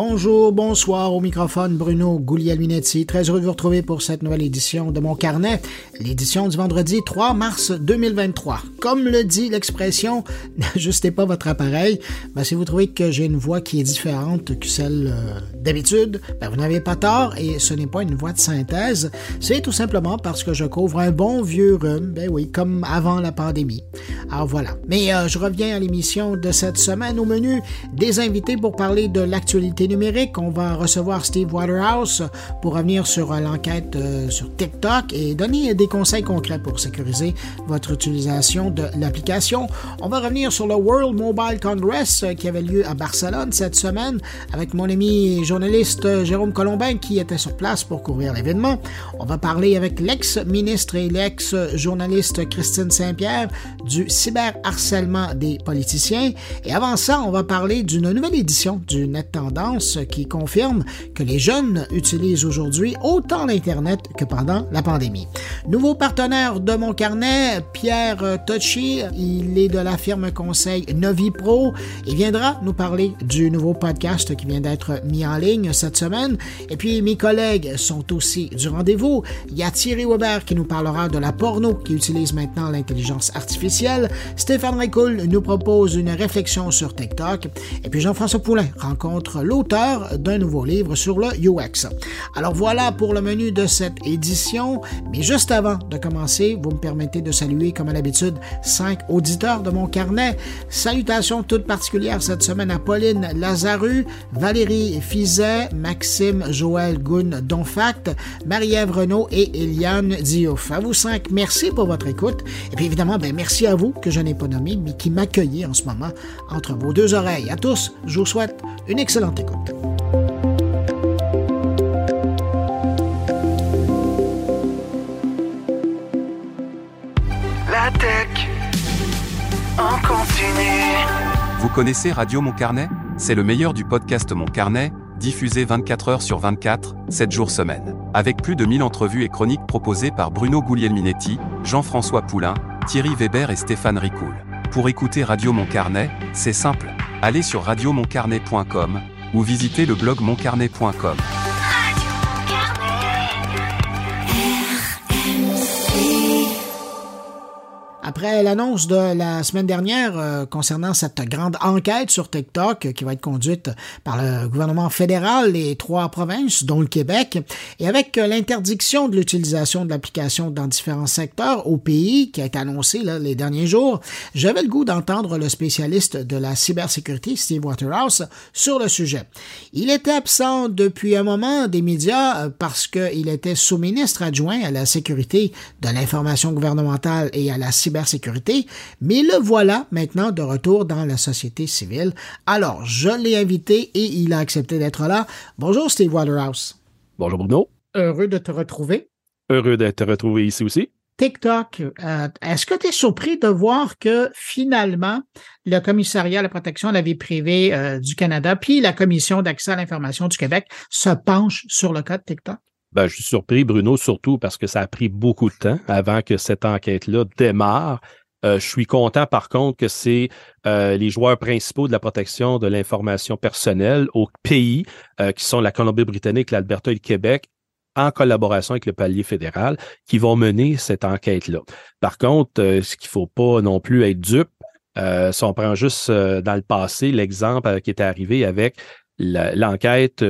Bonjour, bonsoir au microphone Bruno Guglielminetti. Très heureux de vous retrouver pour cette nouvelle édition de mon carnet, l'édition du vendredi 3 mars 2023. Comme le dit l'expression, n'ajustez pas votre appareil. Ben, si vous trouvez que j'ai une voix qui est différente que celle euh, d'habitude, ben, vous n'avez pas tort et ce n'est pas une voix de synthèse. C'est tout simplement parce que je couvre un bon vieux rhume, ben oui, comme avant la pandémie. Alors voilà. Mais euh, je reviens à l'émission de cette semaine au menu des invités pour parler de l'actualité numérique. On va recevoir Steve Waterhouse pour revenir sur euh, l'enquête euh, sur TikTok et donner des conseils concrets pour sécuriser votre utilisation de l'application. On va revenir sur le World Mobile Congress euh, qui avait lieu à Barcelone cette semaine avec mon ami journaliste Jérôme Colombin qui était sur place pour couvrir l'événement. On va parler avec l'ex-ministre et l'ex-journaliste Christine Saint-Pierre du cyberharcèlement des politiciens. Et avant ça, on va parler d'une nouvelle édition du Net Tendance qui confirme que les jeunes utilisent aujourd'hui autant l'Internet que pendant la pandémie. Nouveau partenaire de mon carnet, Pierre Tocci, il est de la firme conseil Novi Pro. Il viendra nous parler du nouveau podcast qui vient d'être mis en ligne cette semaine. Et puis mes collègues sont aussi du rendez-vous. Il y a Thierry Weber qui nous parlera de la porno qui utilise maintenant l'intelligence artificielle. Stéphane Ricoul nous propose une réflexion sur TikTok. Et puis Jean-François Poulain rencontre l'autre d'un nouveau livre sur le UX. Alors voilà pour le menu de cette édition, mais juste avant de commencer, vous me permettez de saluer comme à l'habitude cinq auditeurs de mon carnet. Salutations toutes particulières cette semaine à Pauline Lazaru, Valérie Fizet, Maxime Joël Goun Donfact, Marie-Ève Renaud et Eliane Diouf. À vous cinq, merci pour votre écoute. Et puis évidemment, ben, merci à vous que je n'ai pas nommé, mais qui m'accueillez en ce moment entre vos deux oreilles. À tous, je vous souhaite une excellente. La tech en continue. Vous connaissez Radio Mon Carnet? C'est le meilleur du podcast Mon Carnet, diffusé 24 heures sur 24, 7 jours semaine. Avec plus de 1000 entrevues et chroniques proposées par Bruno Guglielminetti, Jean-François Poulain, Thierry Weber et Stéphane Ricoul. Pour écouter Radio Mon Carnet, c'est simple. Allez sur radiomoncarnet.com ou visitez le blog moncarnet.com. Après l'annonce de la semaine dernière euh, concernant cette grande enquête sur TikTok qui va être conduite par le gouvernement fédéral et trois provinces, dont le Québec, et avec l'interdiction de l'utilisation de l'application dans différents secteurs au pays qui a été annoncée là, les derniers jours, j'avais le goût d'entendre le spécialiste de la cybersécurité, Steve Waterhouse, sur le sujet. Il était absent depuis un moment des médias euh, parce qu'il était sous-ministre adjoint à la sécurité de l'information gouvernementale et à la cybersécurité sécurité, mais le voilà maintenant de retour dans la société civile. Alors, je l'ai invité et il a accepté d'être là. Bonjour Steve Waterhouse. Bonjour Bruno. Heureux de te retrouver. Heureux de te retrouver ici aussi. TikTok, euh, est-ce que tu es surpris de voir que finalement, le commissariat à la protection de la vie privée euh, du Canada puis la commission d'accès à l'information du Québec se penchent sur le cas de TikTok? Ben, je suis surpris, Bruno, surtout parce que ça a pris beaucoup de temps avant que cette enquête-là démarre. Euh, je suis content, par contre, que c'est euh, les joueurs principaux de la protection de l'information personnelle au pays, euh, qui sont la Colombie-Britannique, l'Alberta et le Québec, en collaboration avec le palier fédéral, qui vont mener cette enquête-là. Par contre, ce qu'il faut pas non plus être dupe, si on prend juste dans le passé l'exemple qui est arrivé avec l'enquête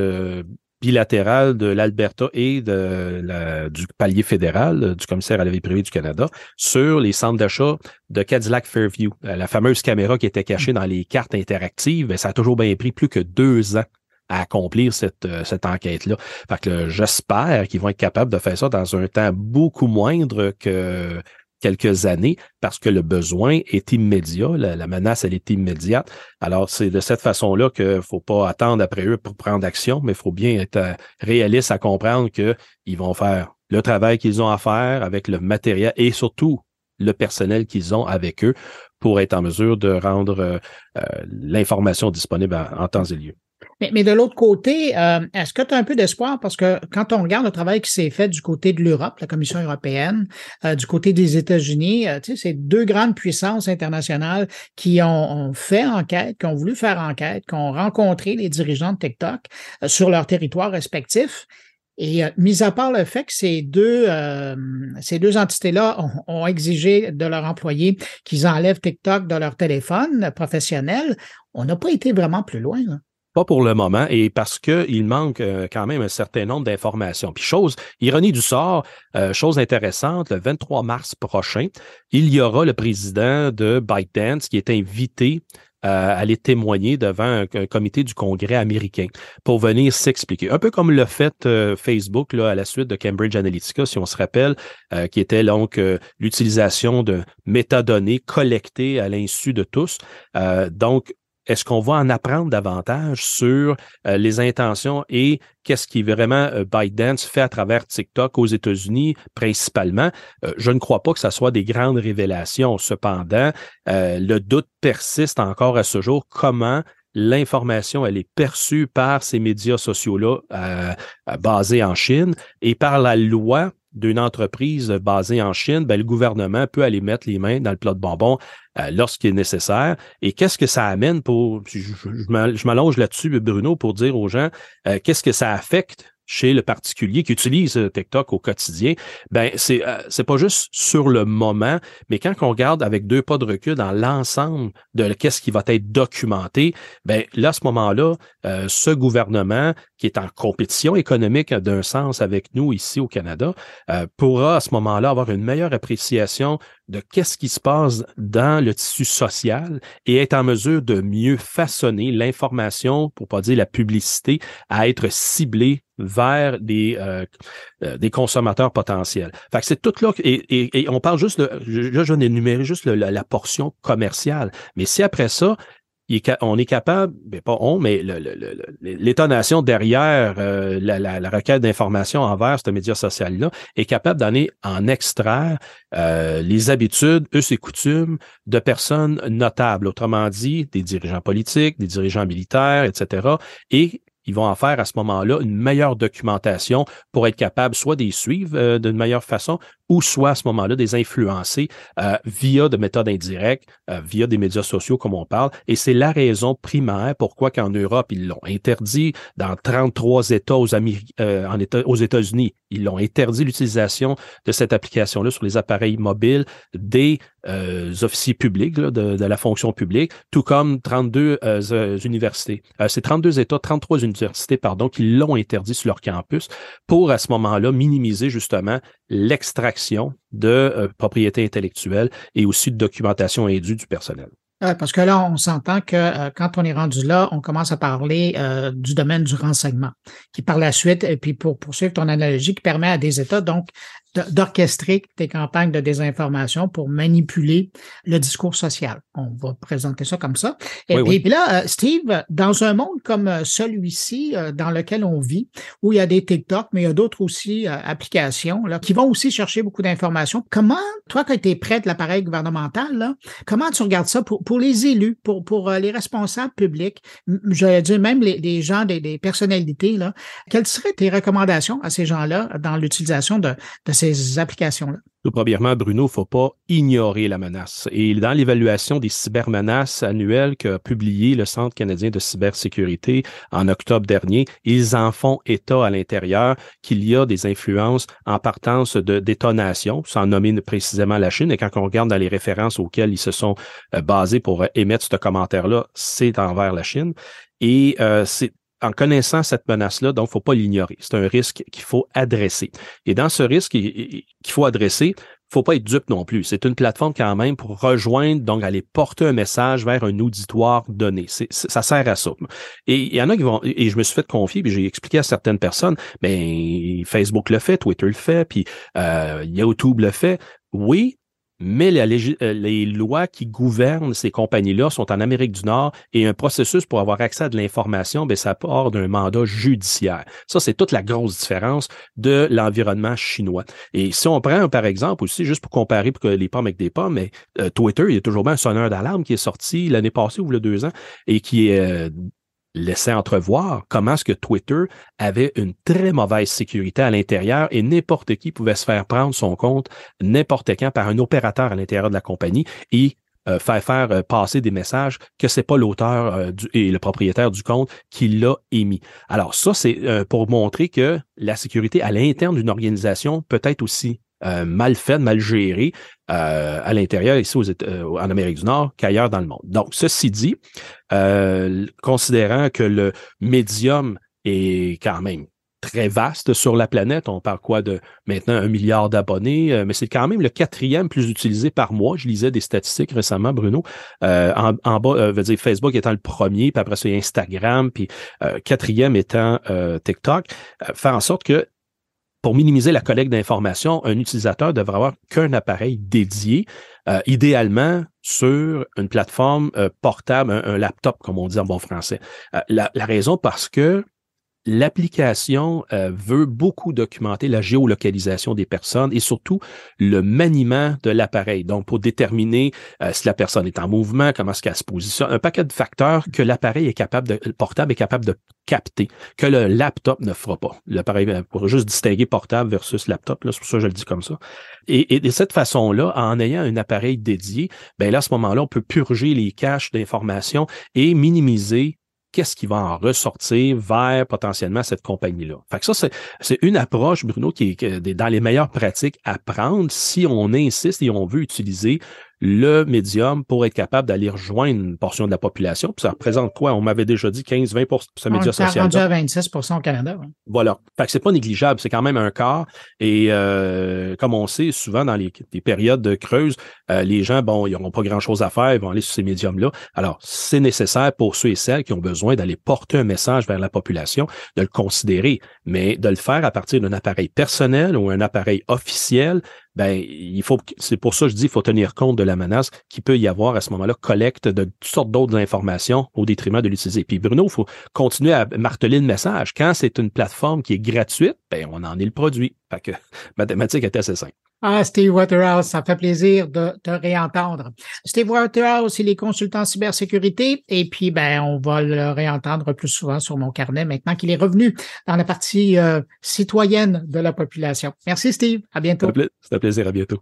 bilatérale de l'Alberta et de du palier fédéral, du commissaire à la vie privée du Canada, sur les centres d'achat de Cadillac Fairview. Euh, la fameuse caméra qui était cachée dans les cartes interactives, ben, ça a toujours bien pris plus que deux ans à accomplir cette, euh, cette enquête-là. Fait que j'espère qu'ils vont être capables de faire ça dans un temps beaucoup moindre que quelques années parce que le besoin est immédiat, la, menace, elle est immédiate. Alors, c'est de cette façon-là qu'il faut pas attendre après eux pour prendre action, mais il faut bien être euh, réaliste à comprendre qu'ils vont faire le travail qu'ils ont à faire avec le matériel et surtout le personnel qu'ils ont avec eux pour être en mesure de rendre euh, euh, l'information disponible en temps et lieu. Mais, mais de l'autre côté, euh, est-ce que tu as un peu d'espoir? Parce que quand on regarde le travail qui s'est fait du côté de l'Europe, la Commission européenne, euh, du côté des États-Unis, euh, tu sais, c'est deux grandes puissances internationales qui ont, ont, fait enquête, qui ont voulu faire enquête, qui ont rencontré les dirigeants de TikTok sur leur territoire respectif. Et mis à part le fait que ces deux, euh, ces deux entités-là ont, ont, exigé de leurs employés qu'ils enlèvent TikTok de leur téléphone professionnel, on n'a pas été vraiment plus loin. Là. Pas pour le moment, et parce qu'il manque euh, quand même un certain nombre d'informations. Puis chose, ironie du sort, euh, chose intéressante, le 23 mars prochain, il y aura le président de ByteDance qui est invité à aller témoigner devant un, comité du Congrès américain pour venir s'expliquer. Un peu comme le fait euh, Facebook à la suite de Cambridge Analytica, si on se rappelle, euh, qui était donc euh, l'utilisation de métadonnées collectées à l'insu de tous. donc, est-ce qu'on va en apprendre davantage sur euh, les intentions et qu'est-ce qui vraiment euh, ByteDance fait à travers TikTok aux États-Unis principalement? Euh, je ne crois pas que ce soit des grandes révélations. Cependant, le doute persiste encore à ce jour. Comment l'information, elle est perçue par ces médias sociaux-là basés en Chine et par la loi d'une entreprise basée en Chine, ben, le gouvernement peut aller mettre les mains dans le plat de bonbons euh, lorsqu'il est nécessaire. Et qu'est-ce que ça amène pour, je, m'allonge là-dessus, Bruno, pour dire aux gens, euh, qu'est-ce que ça affecte chez le particulier qui utilise TikTok au quotidien, ben c'est euh, pas juste sur le moment, mais quand on regarde avec deux pas de recul dans l'ensemble de qu'est-ce qui va être documenté, ben là à ce moment-là, euh, ce gouvernement qui est en compétition économique d'un sens avec nous ici au Canada euh, pourra à ce moment-là avoir une meilleure appréciation de qu'est-ce qui se passe dans le tissu social et être en mesure de mieux façonner l'information, pour pas dire la publicité, à être ciblée vers des, euh, euh, des consommateurs potentiels. Fait que c'est tout là, et, et, et, on parle juste, de, là, je n'ai énuméré juste la, portion commerciale. Mais si après ça, on est capable, mais pas on, mais l'étonnation derrière euh, la, requête d'information envers ce média social-là est capable d'aller en extraire euh, les habitudes, us et coutumes de personnes notables, autrement dit, des dirigeants politiques, des dirigeants militaires, etc. Et ils vont en faire à ce moment-là une meilleure documentation pour être capable soit d'y suivre euh, d'une meilleure façon ou soit à ce moment-là des influencer euh, via de méthodes indirectes, euh, via des médias sociaux comme on parle. Et c'est la raison primaire pourquoi qu'en Europe, ils l'ont interdit dans 33 États aux, euh, aux États-Unis. Ils l'ont interdit l'utilisation de cette application-là sur les appareils mobiles des euh, officiers publics là, de, de, la fonction publique, tout comme 32 euh, universités. c'est 32 États, 33 universités, pardon, qui l'ont interdit sur leur campus pour à ce moment-là minimiser justement l'extraction de euh, propriété intellectuelle et aussi de documentation indue du personnel. Parce que là, on s'entend que euh, quand on est rendu là, on commence à parler euh, du domaine du renseignement, qui par la suite, et puis pour poursuivre ton analogie, qui permet à des États donc d'orchestrer des campagnes de désinformation pour manipuler le discours social. On va présenter ça comme ça. Et, oui, oui. puis là, Steve, dans un monde comme celui-ci, dans lequel on vit, où il y a des TikTok, mais il y a d'autres aussi applications là, qui vont aussi chercher beaucoup d'informations, comment, toi qui été près de l'appareil gouvernemental, là, comment tu regardes ça pour, pour les élus, pour, pour les responsables publics, j'allais dire même les, les gens, des, des personnalités, là, quelles seraient tes recommandations à ces gens-là dans l'utilisation de, de ces applications-là? Tout premièrement, Bruno, faut pas ignorer la menace. Et dans l'évaluation des cybermenaces annuelles qu'a publié le Centre canadien de cybersécurité en octobre dernier, ils en font état à l'intérieur qu'il y a des influences en partance de détonation, sans nommer précisément la Chine. Et quand on regarde dans les références auxquelles ils se sont basés pour émettre ce commentaire-là, c'est envers la Chine. Et euh, c'est en connaissant cette menace-là, donc, faut pas l'ignorer. C'est un risque qu'il faut adresser. Et dans ce risque qu'il faut adresser, faut pas être dupe non plus. C'est une plateforme quand même pour rejoindre, donc aller porter un message vers un auditoire donné. Ça sert à ça. Et il y en a qui vont, et je me suis fait confier, puis j'ai expliqué à certaines personnes, mais Facebook le fait, Twitter le fait, puis euh, YouTube le fait. Oui, mais les, les, lois qui gouvernent ces compagnies-là sont en Amérique du Nord et un processus pour avoir accès à de l'information, ben, ça part d'un mandat judiciaire. Ça, c'est toute la grosse différence de l'environnement chinois. Et si on prend, par exemple, aussi, juste pour comparer pour que les pommes avec des pommes, mais euh, Twitter, il y a toujours bien un sonneur d'alarme qui est sorti l'année passée ou le deux ans et qui est euh, laissait entrevoir comment est-ce que Twitter avait une très mauvaise sécurité à l'intérieur et n'importe qui pouvait se faire prendre son compte n'importe quand par un opérateur à l'intérieur de la compagnie et euh, faire euh, passer des messages que c'est pas l'auteur euh, et le propriétaire du compte qui l'a émis. Alors ça, c'est pour montrer que la sécurité à l'interne d'une organisation peut être aussi mal faite, mal gérée à l'intérieur ici aux en Amérique du Nord qu'ailleurs dans le monde. Donc, ceci dit, considérant que le médium est quand même très vaste sur la planète. On parle quoi de maintenant un milliard d'abonnés, euh, mais c'est quand même le quatrième plus utilisé par mois. Je lisais des statistiques récemment, Bruno. Euh, en, bas, euh, veut dire Facebook étant le premier, puis après ça, Instagram, puis quatrième étant TikTok. faire en sorte que pour minimiser la collecte d'informations, un utilisateur devrait avoir qu'un appareil dédié, idéalement sur une plateforme portable, un, laptop, comme on dit en bon français. la, la raison parce que l'application euh, veut beaucoup documenter la géolocalisation des personnes et surtout le maniement de l'appareil. Donc, pour déterminer euh, si la personne est en mouvement, comment est-ce qu'elle se positionne, un paquet de facteurs que l'appareil est capable de, le portable est capable de capter, que le laptop ne fera pas. L'appareil euh, pour juste distinguer portable versus laptop, c'est pour ça que je le dis comme ça. Et, et de cette façon-là, en ayant un appareil dédié, ben là, à ce moment-là, on peut purger les caches d'informations et minimiser qu'est-ce qui va en ressortir vers potentiellement cette compagnie-là. Fait que ça, c'est une approche, Bruno, qui est dans les meilleures pratiques à prendre si on insiste et on veut utiliser le médium pour être capable d'aller rejoindre une portion de la population. Puis ça représente quoi? On m'avait déjà dit 15-20 pour ce média social. rendu à 26 au Canada. Voilà. Fait que c'est pas négligeable, c'est quand même un quart. Et euh, comme on sait, souvent dans les, périodes de creuse, euh, les gens, bon, ils n'auront pas grand-chose à faire, ils vont aller sur ces médiums-là. Alors, c'est nécessaire pour ceux et celles qui ont besoin d'aller porter un message vers la population, de le considérer, mais de le faire à partir d'un appareil personnel ou un appareil officiel, ben il faut c'est pour ça que je dis qu'il faut tenir compte de la menace qui peut y avoir à ce moment-là, collecte de toutes sortes d'autres informations au détriment de l'utiliser. Puis Bruno, il faut continuer à marteler le message. Quand c'est une plateforme qui est gratuite, ben on en est le produit. Fait que mathématiques est assez simple. Ah, Steve Waterhouse, ça fait plaisir de te réentendre. Steve Waterhouse, il est consultant cybersécurité et puis ben on va le réentendre plus souvent sur mon carnet maintenant qu'il est revenu dans la partie euh, citoyenne de la population. Merci Steve, à bientôt. C'est un plaisir, à bientôt.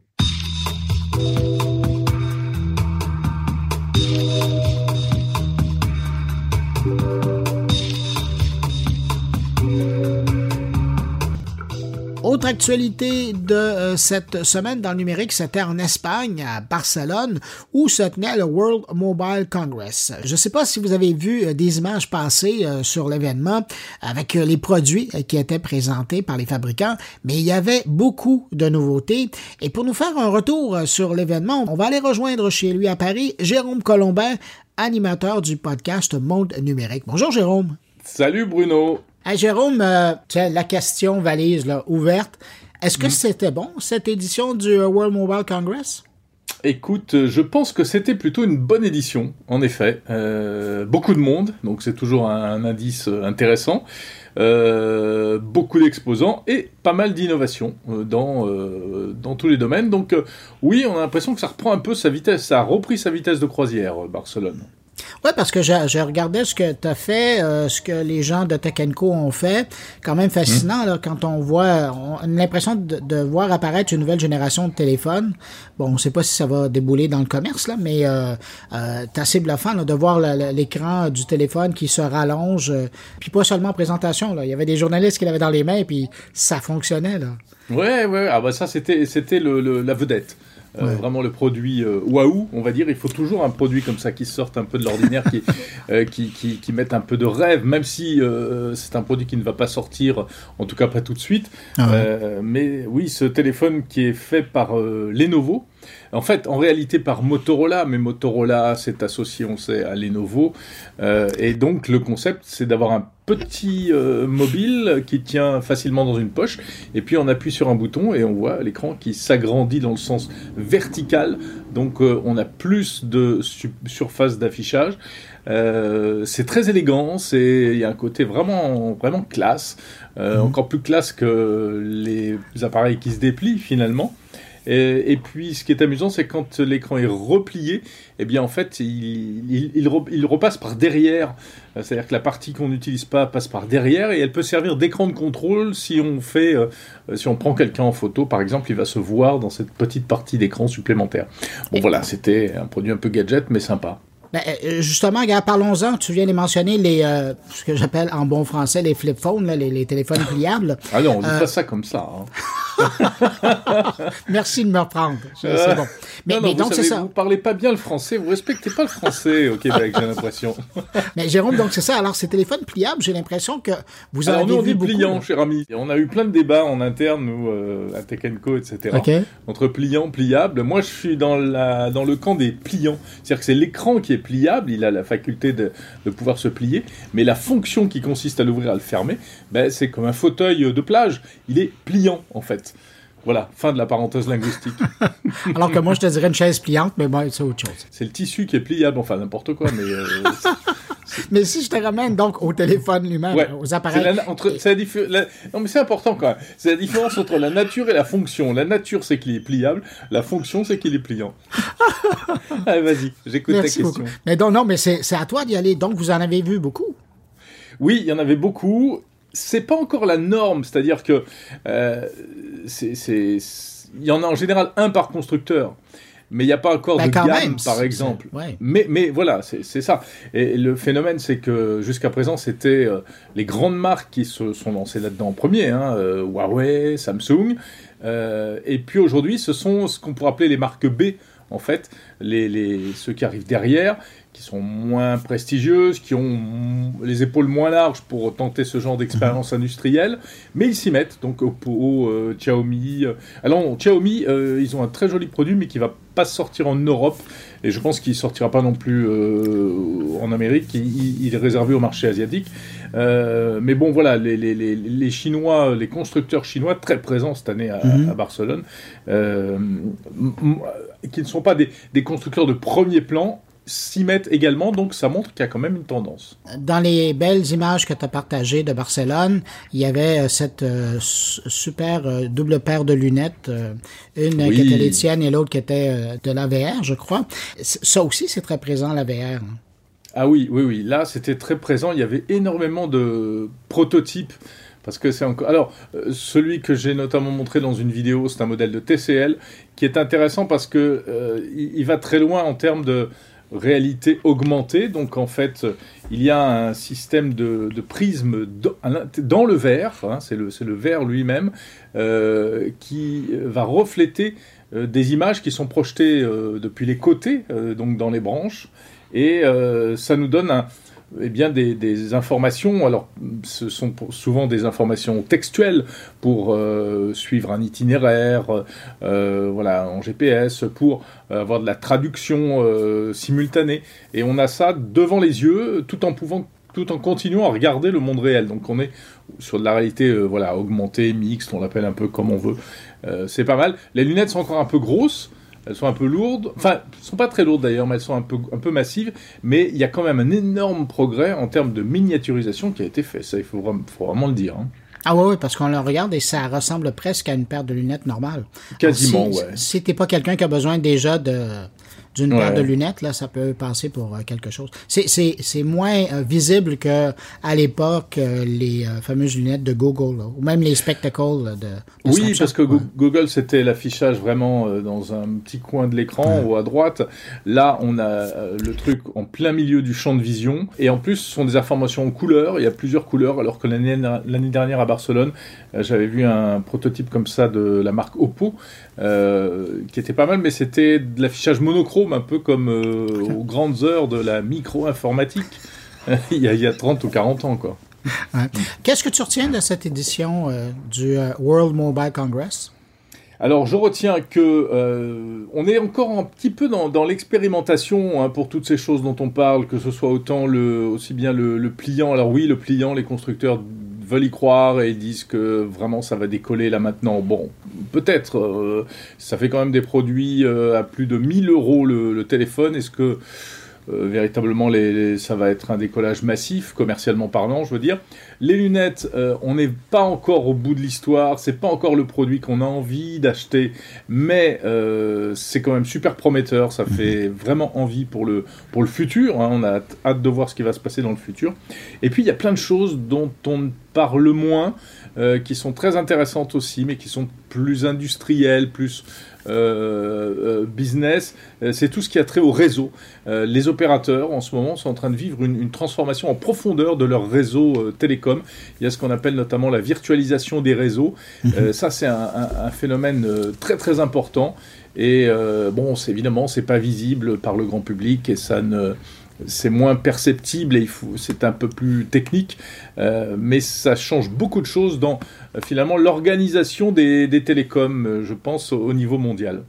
Autre actualité de euh, cette semaine dans le numérique, c'était en Espagne, à Barcelone, où se tenait le World Mobile Congress. Je ne sais pas si vous avez vu euh, des images passées euh, sur l'événement avec les produits qui étaient présentés par les fabricants, mais il y avait beaucoup de nouveautés. Et pour nous faire un retour sur l'événement, on va aller rejoindre chez lui à Paris Jérôme Colombin, animateur du podcast Monde numérique. Bonjour Jérôme. Salut Bruno. Jérôme, euh, la question valise là, ouverte. Est-ce que mm. c'était bon, cette édition du World Mobile Congress? Écoute, euh, je pense que c'était plutôt une bonne édition, en effet. Euh, beaucoup de monde, donc c'est toujours un, indice intéressant. beaucoup d'exposants et pas mal d'innovations dans, dans tous les domaines. Donc oui, on a l'impression que ça reprend un peu sa vitesse, ça a repris sa vitesse de croisière, Barcelone. Oui, parce que j'ai regardé ce que tu as fait, euh, ce que les gens de Co ont fait. Quand même fascinant, là, quand on voit, l'impression de, voir apparaître une nouvelle génération de téléphones. Bon, on ne sait pas si ça va débouler dans le commerce, là, mais euh, euh, c'est assez bluffant de voir l'écran du téléphone qui se rallonge. Euh, puis pas seulement en présentation, là. Il y avait des journalistes qui l'avaient dans les mains, puis ça fonctionnait, là. Ouais, ouais, ah bah ça, c'était le, la vedette. Euh, vraiment le produit euh, waouh, on va dire. Il faut toujours un produit comme ça qui sorte un peu de l'ordinaire, qui, euh, qui, qui, qui, mette un peu de rêve, même si c'est un produit qui ne va pas sortir, en tout cas pas tout de suite. Ah mais oui, ce téléphone qui est fait par Lenovo, en fait, en réalité par Motorola, mais Motorola s'est associé, on sait, à Lenovo. Euh, et donc le concept, c'est d'avoir un petit euh, mobile qui tient facilement dans une poche, et puis on appuie sur un bouton et on voit l'écran qui s'agrandit dans le sens vertical. Donc euh, on a plus de surface d'affichage. c'est très élégant, il y a un côté vraiment, vraiment classe, mhm. encore plus classe que les appareils qui se déplient finalement. Et, et puis, ce qui est amusant, c'est quand l'écran est replié, eh bien, en fait, il, il, il, re- il repasse par derrière. Euh, C'est-à-dire que la partie qu'on n'utilise pas passe par derrière et elle peut servir d'écran de contrôle si on fait, euh, euh, si on prend quelqu'un en photo, par exemple, il va se voir dans cette petite partie d'écran supplémentaire. Bon, Et- voilà, c'était un produit un peu gadget, mais sympa. Ben, euh, justement, parlons-en. Tu viens de mentionner les, euh, ce que j'appelle en bon français les flip phones, là, les, les téléphones pliables. Ah non, on dit Euh, pas ça comme ça. hein. Merci de me reprendre. C'est c'est bon. Mais, non, non, mais vous donc, c'est ça. Vous parlez pas bien le français, vous respectez pas le français au Québec, j'ai l'impression. Mais Jérôme, donc c'est ça. Alors, ces téléphones pliables, j'ai l'impression que vous Alors avez nous, on vu beaucoup. pliant, cher ami. Et on a eu plein de débats en interne, nous, euh, à Tech Co, etc. Entre pliant, pliable. Moi, je suis dans, la, dans le camp des pliants. C'est-à-dire que c'est l'écran qui est pliable, il a la faculté de, de pouvoir se plier, mais la fonction qui consiste à l'ouvrir, à le fermer, ben, c'est comme un fauteuil de plage. Il est pliant, en fait. Voilà, fin de la parenthèse linguistique. Alors que moi, je te dirais une chaise pliante, mais bon, c'est autre chose. c'est le tissu qui est pliable, enfin n'importe quoi, mais euh, Mais si je te ramène donc au téléphone lui-même, Ouais. aux appareils. la, entre, la non mais c'est important quand même. C'est la différence entre la nature et la fonction. La nature c'est qu'il est pliable, la fonction c'est qu'il est pliant. Allez vas-y, j'écoute ta question. beaucoup. Mais donc, non, mais c'est à toi d'y aller. Donc, vous en avez vu beaucoup? Oui, il y en avait beaucoup. C'est pas encore la norme, c'est-à-dire que euh, c'est, il y en a en général un par constructeur, mais il n'y a pas encore Ben, de gamme même, par exemple. ouais. Mais, mais voilà, c'est ça. Et le phénomène, c'est que jusqu'à présent, c'était euh, les grandes marques qui se sont lancées là-dedans en premier, hein, euh, Huawei, Samsung. Et puis aujourd'hui, ce sont ce qu'on pourrait appeler les marques B, en fait, les, les, ceux qui arrivent derrière, qui sont moins prestigieuses, qui ont les épaules moins larges pour tenter ce genre d'expérience industrielle, mais ils s'y mettent. Donc Oppo, euh, Xiaomi. euh, Alors Xiaomi, euh, ils ont un très joli produit, mais qui va pas sortir en Europe. Et je pense qu'il sortira pas non plus euh, en Amérique. Il, est réservé au marché asiatique. Mais bon, voilà, les, les, les, les Chinois, les constructeurs chinois très présents cette année à, Mhm. à Barcelone, qui ne sont pas des, des constructeurs de premier plan, s'y mettent également. Donc ça montre qu'il y a quand même une tendance. Dans les belles images que tu as partagées de Barcelone, il y avait euh, cette euh, su- super euh, double paire de lunettes, euh, une Oui. qui était les tiennes et l'autre qui était de la VR, je crois. Ça aussi, c'est très présent, la VR. hein. Ah oui, oui, oui. Là, c'était très présent. Il y avait énormément de prototypes. Parce que c'est encore. Alors, celui que j'ai notamment montré dans une vidéo, c'est un modèle de TCL qui est intéressant parce que euh, il, il va très loin en termes de réalité augmentée. Donc, en fait, il y a un système de, de prisme dans, le verre, hein, c'est le, le verre lui-même, euh, qui va refléter euh, des images qui sont projetées euh, depuis les côtés, donc dans les branches et ça nous donne un, eh bien des, informations. Alors, ce sont souvent des informations textuelles pour euh, suivre un itinéraire, euh, voilà, en GPS, pour avoir de la traduction euh, simultanée. Et on a ça devant les yeux, tout en pouvant tout en continuant à regarder le monde réel. Donc on est sur de la réalité euh, voilà, augmentée, mixte, on l'appelle un peu comme on veut. Euh, c'est pas mal. Les lunettes sont encore un peu grosses, elles sont un peu lourdes. Enfin, elles sont pas très lourdes d'ailleurs, mais elles sont un peu, un peu massives. Mais il y a quand même un énorme progrès en termes de miniaturisation qui a été fait. Ça, il faut, vraiment- faut vraiment le dire. hein. Ah oui, oui, parce qu'on le regarde et ça ressemble presque à une paire de lunettes normales. Quasiment, Alors, si, ouais. Si t'es pas quelqu'un qui a besoin déjà de d'une paire Ouais. de lunettes, là, ça peut passer pour euh, quelque chose. C'est, moins euh, visible que à l'époque euh, les fameuses lunettes de Google, là, ou même les spectacles de, de Oui, parce que Ouais. Google, c'était l'affichage vraiment dans un petit coin de l'écran ou à droite. Là, on a le truc en plein milieu du champ de vision. Et en plus, ce sont des informations en couleur. Il y a plusieurs couleurs, alors que l'année l'année dernière à Barcelone, j'avais vu un prototype comme ça de la marque Oppo, euh, qui était pas mal, mais c'était de l'affichage monochrome, un peu comme euh, aux grandes heures de la micro-informatique. il, y a, il y a 30 ou 40 ans, quoi. Qu'est-ce que tu retiens de cette édition euh, du euh, World Mobile Congress? Alors, je retiens que euh, on est encore un petit peu dans, dans l'expérimentation hein, pour toutes ces choses dont on parle, que ce soit autant le, aussi bien le, le pliant. Alors oui, le pliant, les constructeurs veulent y croire et disent que vraiment ça va décoller là maintenant. Bon, peut-être. euh, ça fait quand même des produits euh, à plus de 1000 euros le téléphone. Est-ce que euh, véritablement, les, ça va être un décollage massif, commercialement parlant, je veux dire. Les lunettes, euh, on n'est pas encore au bout de l'histoire, c'est pas encore le produit qu'on a envie d'acheter, mais euh, c'est quand même super prometteur, ça fait vraiment envie pour le, pour le futur, hein. on a hâte de voir ce qui va se passer dans le futur. Et puis, il y a plein de choses dont on parle moins, qui sont très intéressantes aussi, mais qui sont plus industrielles, plus business, euh, c'est tout ce qui a trait au réseau. les opérateurs, en ce moment, sont en train de vivre une, transformation en profondeur de leur réseau télécom. Il y a ce qu'on appelle notamment la virtualisation des réseaux. Mhm. ça, c'est un, phénomène très très important. Et bon, c'est évidemment, c'est pas visible par le grand public et ça ne c'est moins perceptible et il faut, c'est un peu plus technique, euh, mais ça change beaucoup de choses dans euh, finalement l'organisation des, des télécoms, euh, je pense, au, niveau mondial.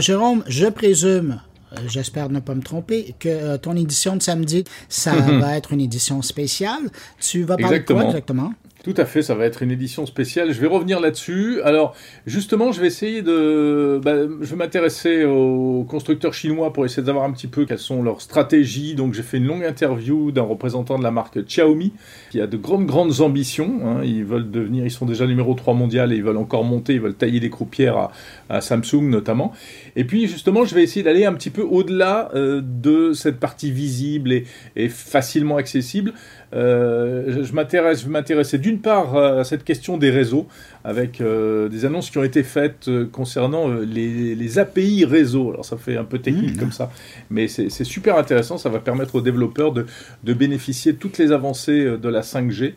Jérôme, je présume j'espère ne pas me tromper, que ton édition de samedi, ça va être une édition spéciale. Tu vas parler de quoi exactement? Tout à fait, ça va être une édition spéciale. Je vais revenir là-dessus. Alors, justement, je vais essayer de. Bah, je vais m'intéresser aux constructeurs chinois pour essayer de savoir un petit peu quelles sont leurs stratégies. Donc, j'ai fait une longue interview d'un représentant de la marque Xiaomi qui a de grandes, grandes ambitions. Hein. Ils veulent devenir. Ils sont déjà numéro 3 mondial et ils veulent encore monter. Ils veulent tailler des croupières à, Samsung notamment. Et puis, justement, je vais essayer d'aller un petit peu au-delà euh, de cette partie visible et facilement accessible euh, je m'intéresse, je m'intéressais d'une part à cette question des réseaux, avec euh, des annonces qui ont été faites euh, concernant les, API réseau. Alors ça fait un peu technique mmh. comme ça, mais c'est super intéressant. Ça va permettre aux développeurs de, de bénéficier de toutes les avancées de la 5G.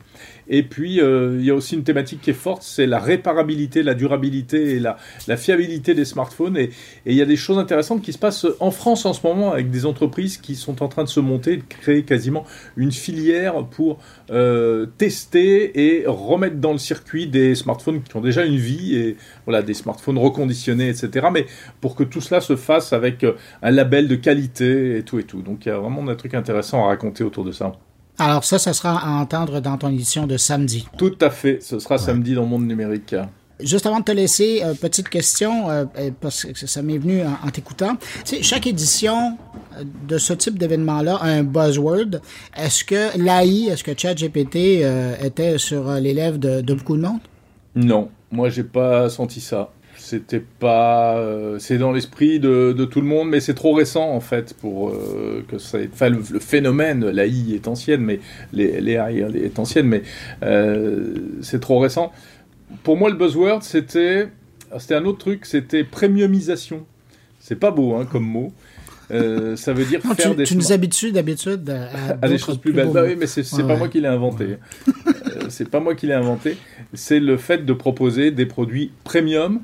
Et puis, euh, il y a aussi une thématique qui est forte, c'est la réparabilité, la durabilité et la, la fiabilité des smartphones. Et, il y a des choses intéressantes qui se passent en France en ce moment avec des entreprises qui sont en train de se monter, de créer quasiment une filière pour euh, tester et remettre dans le circuit des smartphones qui ont déjà une vie et voilà des smartphones reconditionnés, etc. Mais pour que tout cela se fasse avec un label de qualité et tout et tout. Donc il y a vraiment des trucs intéressants à raconter autour de ça. Alors ça, ça sera à entendre dans ton édition de samedi. Tout à fait, ce sera samedi dans Monde Numérique. Juste avant de te laisser, euh, petite question, euh, parce que ça m'est venu en, t'écoutant. Tu sais, chaque édition euh, de ce type d'événement-là a un buzzword. Est-ce que l'AI, est-ce que ChatGPT était sur les lèvres de, de beaucoup de monde? Non, moi j'ai pas senti ça c'était pas euh, c'est dans l'esprit de, tout le monde mais c'est trop récent en fait pour euh, que ça enfin le, phénomène l'AI est ancienne mais les, les AI est ancienne mais euh, c'est trop récent pour moi le buzzword c'était c'était un autre truc c'était premiumisation c'est pas beau hein, comme mot ça veut dire faire tu, des tu nous habitues d'habitude à, des choses plus belles. Bah oui, mais c'est pas moi qui l'ai inventé. c'est pas moi qui l'ai inventé. C'est le fait de proposer des produits premium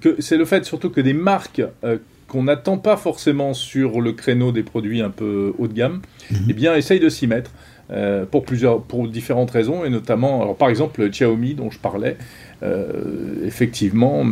que c'est le fait surtout que des marques euh, qu'on n'attend pas forcément sur le créneau des produits un peu haut de gamme, mhm. eh bien, essayent de s'y mettre. Euh, pour plusieurs, pour différentes raisons, et notamment, alors par exemple, Xiaomi dont je parlais, euh, effectivement,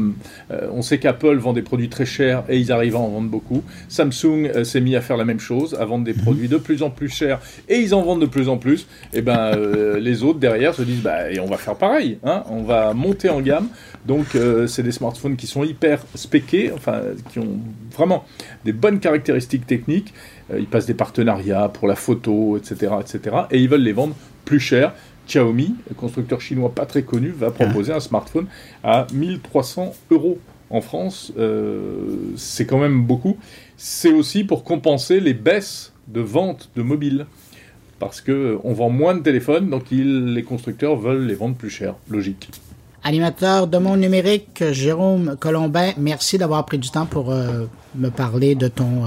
euh, on sait qu'Apple vend des produits très chers et ils arrivent à en vendre beaucoup. Samsung s'est mis à faire la même chose, à vendre des mhm. produits de plus en plus chers et ils en vendent de plus en plus. Et ben, les autres derrière se disent, bah, et on va faire pareil, hein, on va monter en gamme. Donc, c'est des smartphones qui sont hyper spéqués, enfin, qui ont vraiment des bonnes caractéristiques techniques euh, ils passent des partenariats pour la photo, etc., etc. Et ils veulent les vendre plus cher. Xiaomi, constructeur chinois pas très connu, va proposer un smartphone à 1300 euros en France. Euh, c'est quand même beaucoup. C'est aussi pour compenser les baisses de vente de mobiles. Parce qu'on vend moins de téléphones, donc les constructeurs veulent les vendre plus cher. Logique. Animateur de mon numérique, Jérôme Colombin, merci d'avoir pris du temps pour euh, me parler de ton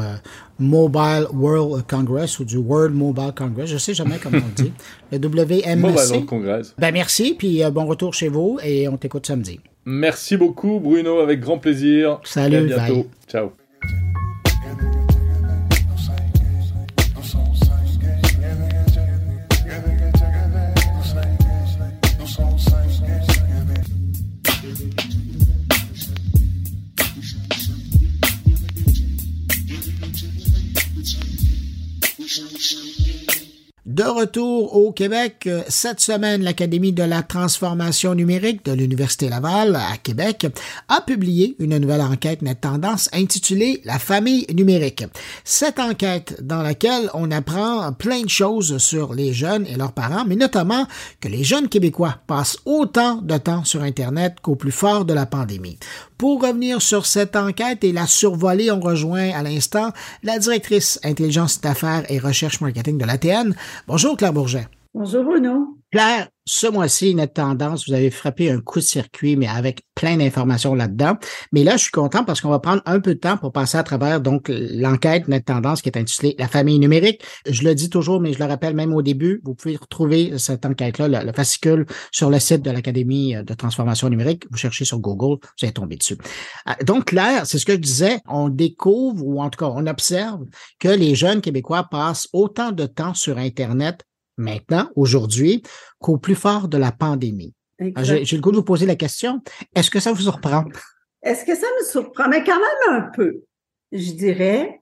Mobile World Congress ou du World Mobile Congress. Je sais jamais comment on dit. Le WMC. Mobile World Congress. Ben merci, puis euh, bon retour chez vous et on t'écoute samedi. Merci beaucoup, Bruno, avec grand plaisir. Salut, à bientôt. Ciao. De retour au Québec, cette semaine, l'Académie de la transformation numérique de l'Université Laval à Québec a publié une nouvelle enquête net tendance intitulée La famille numérique. Cette enquête dans laquelle on apprend plein de choses sur les jeunes et leurs parents, mais notamment que les jeunes québécois passent autant de temps sur Internet qu'au plus fort de la pandémie. Pour revenir sur cette enquête et la survoler, on rejoint à l'instant la directrice intelligence d'affaires et recherche marketing de l'ATN. Bonjour Claire Bourget. Bonjour Bruno. Claire, ce mois-ci, notre tendance, vous avez frappé un coup de circuit, mais avec plein d'informations là-dedans. Mais là, je suis content parce qu'on va prendre un peu de temps pour passer à travers donc l'enquête Net Tendance qui est intitulée La famille numérique. Je le dis toujours, mais je le rappelle même au début, vous pouvez retrouver cette enquête-là, le, fascicule, sur le site de l'Académie de transformation numérique. Vous cherchez sur Google, vous allez tomber dessus. Euh, donc, Claire, c'est ce que je disais, on découvre, ou en tout cas, on observe que les jeunes Québécois passent autant de temps sur Internet maintenant, aujourd'hui, qu'au plus fort de la pandémie. J'ai le goût de vous poser la question. Est-ce que ça vous surprend? Est-ce que ça me surprend? Mais quand même un peu, je dirais,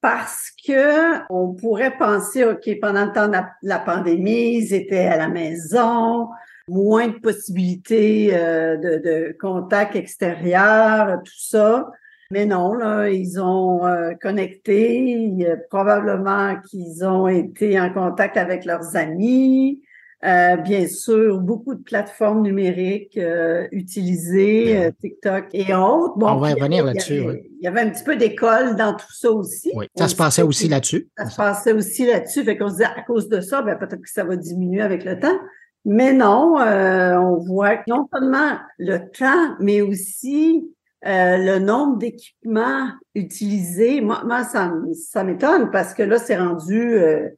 parce que on pourrait penser, OK, pendant le temps de la, pandémie, ils étaient à la maison, moins de possibilités euh, de, de contact extérieur, tout ça. Mais non, là, ils ont euh, connecté, probablement qu'ils ont été en contact avec leurs amis. Euh, bien sûr, beaucoup de plateformes numériques euh, utilisées, TikTok et autres. Bon, On va revenir là-dessus. Il y avait un petit peu d'école dans tout ça aussi. Oui, ça se passait aussi là-dessus. Ça se passait aussi là-dessus. Fait qu'on se dit, à cause de ça, ben, peut-être que ça va diminuer avec le temps. Mais non, on voit non seulement le temps, mais aussi euh, le nombre d'équipements utilisés, moi, moi ça, ça m'étonne parce que là, c'est rendu euh,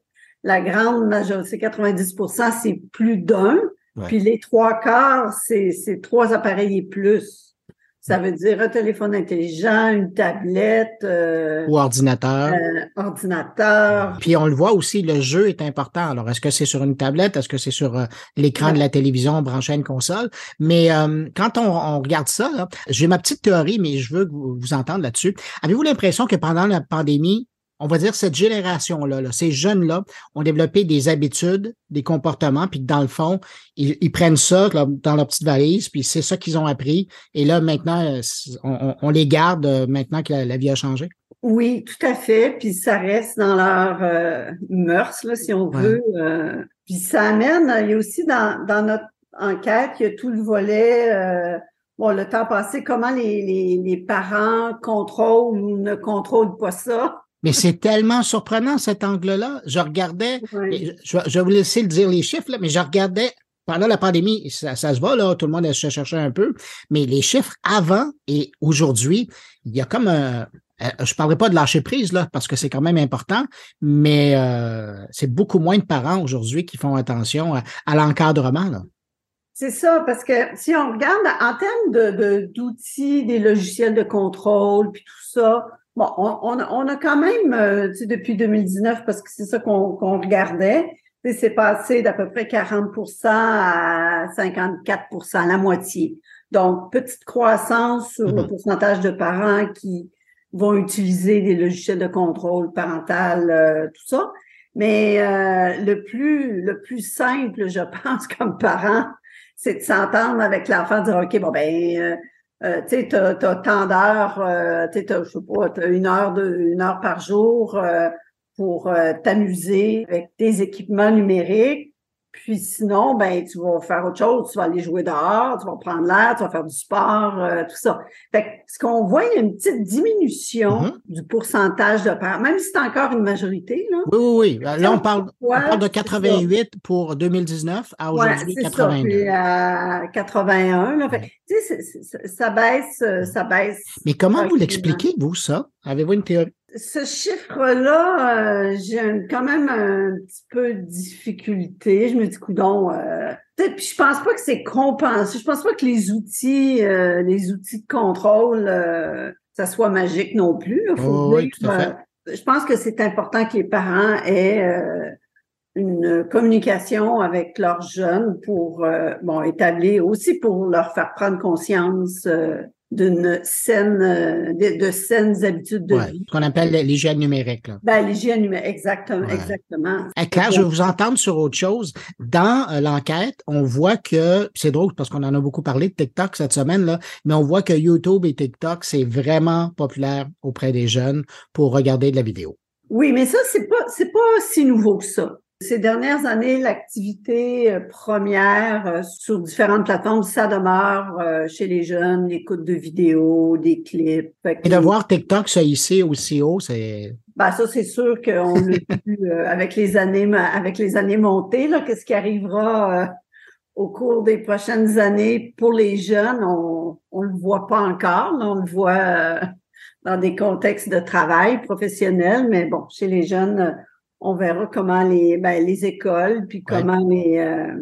la grande majorité, 90% c'est plus d'un. Puis les trois quarts, c'est trois appareils et plus. Ça veut dire un téléphone intelligent, une tablette. Euh, Ou ordinateur. Euh, ordinateur. Puis on le voit aussi, le jeu est important. Alors, est-ce que c'est sur une tablette? Est-ce que c'est sur euh, l'écran de la télévision branché à une console? Mais quand on, regarde ça, j'ai ma petite théorie, mais je veux que vous, vous entendre là-dessus. Avez-vous l'impression que pendant la pandémie, on va dire, cette génération-là, ces jeunes-là, ont développé des habitudes, des comportements, puis dans le fond, ils, prennent ça dans leur petite valise, puis c'est ça qu'ils ont appris. Et là, maintenant, euh, on, les garde euh, maintenant que la, vie a changé. Oui, tout à fait. Puis ça reste dans leur euh, mœurs, là, si on veut. puis ça amène, il y a aussi dans, notre enquête, il y a tout le volet bon, le temps passé, comment les, les, les, parents contrôlent ou ne contrôlent pas ça. Mais c'est tellement surprenant cet angle-là. Je regardais, je, vais vous laisser le dire les chiffres, là, mais je regardais pendant la pandémie, ça, se voit, là, tout le monde se cherchait un peu, mais les chiffres avant et aujourd'hui, il y a comme un, euh, je parlerai pas de lâcher prise là parce que c'est quand même important, mais euh, c'est beaucoup moins de parents aujourd'hui qui font attention à, l'encadrement là. C'est ça, parce que si on regarde en termes de d'outils, des logiciels de contrôle, puis tout ça, Bon, on, a quand même, euh, tu sais, depuis 2019, parce que c'est ça qu'on regardait, c'est passé d'à peu près 40% à 54% la moitié. Donc, petite croissance sur le mm-hmm. pourcentage de parents qui vont utiliser des logiciels de contrôle parental, euh, tout ça. Mais euh, le plus le plus simple, je pense, comme parent, c'est de s'entendre avec l'enfant, dire OK, bon ben euh, tu sais, t'as, as tant d'heures, euh, tu sais, pas, t'as une heure de, une heure par jour euh, pour euh, t'amuser avec tes équipements numériques. Puis sinon, ben, tu vas faire autre chose, tu vas aller jouer dehors, tu vas prendre l'air, tu vas faire du sport, euh, tout ça. Fait que ce qu'on voit, il y a une petite diminution mm-hmm. du pourcentage de parents, même si c'est encore une majorité. Là. Oui, oui, oui. Là, on parle, on parle de 88 pour 2019 à aujourd'hui ouais, 82. Ça, puis à 81. Là. Fait, tu sais, ça baisse, ça baisse. Mais comment vous l'expliquez, vous, ça? Avez-vous une théorie? Ce chiffre-là, euh, j'ai quand même un petit peu de difficulté. Je me dis, coudon, euh, puis je pense pas que c'est compensé. Je pense pas que les outils, euh, les outils de contrôle, euh, ça soit magique non plus. Oh, oui, tout à fait. je pense que c'est important que les parents aient une communication avec leurs jeunes pour bon établir aussi pour leur faire prendre conscience d'une saine, de, de, saines habitudes de ouais, vie. Ce qu'on appelle l'hygiène numérique. Là. Ben, l'hygiène numérique, exactement, Ouais. exactement. Eh, Claire, je vais vous entendre sur autre chose. Dans euh, l'enquête, on voit que, c'est drôle parce qu'on en a beaucoup parlé de TikTok cette semaine, là, mais on voit que YouTube et TikTok, c'est vraiment populaire auprès des jeunes pour regarder de la vidéo. Oui, mais ça, c'est pas, c'est pas si nouveau que ça. Ces dernières années, l'activité euh, première euh, sur différentes plateformes, ça demeure euh, chez les jeunes, l'écoute de vidéos, des clips. Et de voir TikTok se hisser aussi haut, c'est Ben, ça, c'est sûr qu'on l'a vu avec les années, avec les années montées, là, qu'est-ce qui arrivera euh, au cours des prochaines années pour les jeunes, on, on le voit pas encore, là, on le voit euh, dans des contextes de travail professionnel, mais bon, chez les jeunes, on verra comment les, ben, les écoles, puis Ouais. comment les, euh,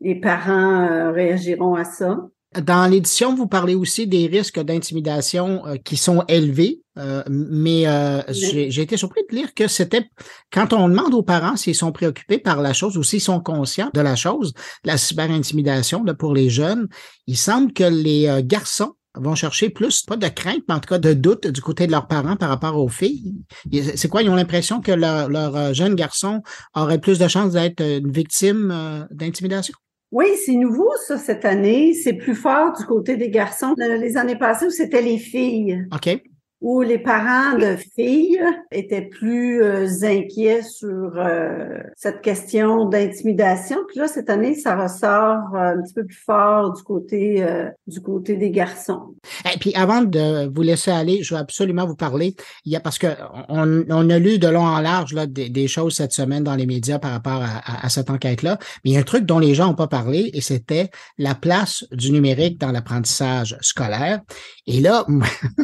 les parents euh, réagiront à ça. Dans l'édition, vous parlez aussi des risques d'intimidation euh, qui sont élevés, euh, mais euh, j'ai j'ai été surpris de lire que c'était quand on demande aux parents s'ils sont préoccupés par la chose ou s'ils sont conscients de la chose, la cyberintimidation là, pour les jeunes, il semble que les garçons vont chercher plus, pas de crainte, mais en tout cas de doute du côté de leurs parents par rapport aux filles. C'est quoi? Ils ont l'impression que leur, leur euh, jeune garçon aurait plus de chances d'être une victime euh, d'intimidation? Oui, c'est nouveau, ça, cette année. C'est plus fort du côté des garçons. Euh, Les années passées, où c'était les filles, OK? Où les parents de filles étaient plus euh, inquiets sur euh, cette question d'intimidation. Puis là, cette année, ça ressort euh, un petit peu plus fort du côté euh, du côté des garçons. Et puis avant de vous laisser aller, je veux absolument vous parler. Il y a parce que on, on a lu de long en large là, des, choses cette semaine dans les médias par rapport à, à- cette enquête-là. Mais il y a un truc dont les gens n'ont pas parlé et c'était la place du numérique dans l'apprentissage scolaire. Et là,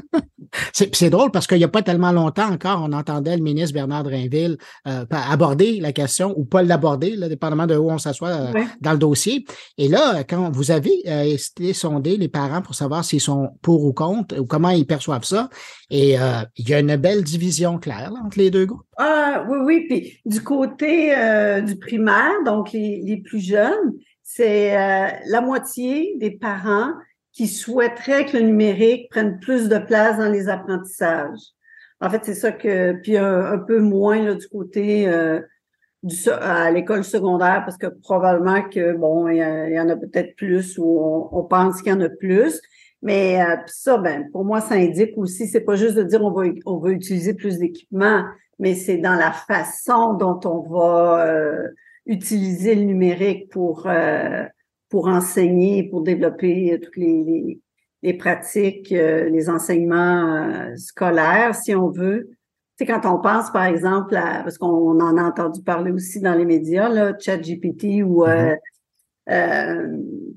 c'est c'est drôle parce qu'il n'y a pas tellement longtemps encore, on entendait le ministre Bernard Drinville euh, aborder la question ou pas l'aborder, dépendamment de où on s'assoit euh, Ouais. dans le dossier. Et là, quand vous avez euh, été sondé les parents pour savoir s'ils sont pour ou contre ou comment ils perçoivent ça, et il y a une belle division claire là, entre les deux groupes. Ah oui, oui. Puis du côté du primaire, donc les, les plus jeunes, c'est la moitié des parents qui souhaiteraient que le numérique prenne plus de place dans les apprentissages. En fait, c'est ça que puis un, un peu moins là, du côté euh, du à l'école secondaire parce que probablement que bon, il y, en a peut-être plus ou on, pense qu'il y en a plus. Mais euh, ça, ben pour moi, ça indique aussi, c'est pas juste de dire on va on va utiliser plus d'équipements, mais c'est dans la façon dont on va euh, utiliser le numérique pour euh, pour enseigner, pour développer euh, toutes les, les, les pratiques, euh, les enseignements euh, scolaires, si on veut. Tu sais, quand on pense, par exemple, à, parce qu'on en a entendu parler aussi dans les médias, là, ChatGPT ou euh, euh,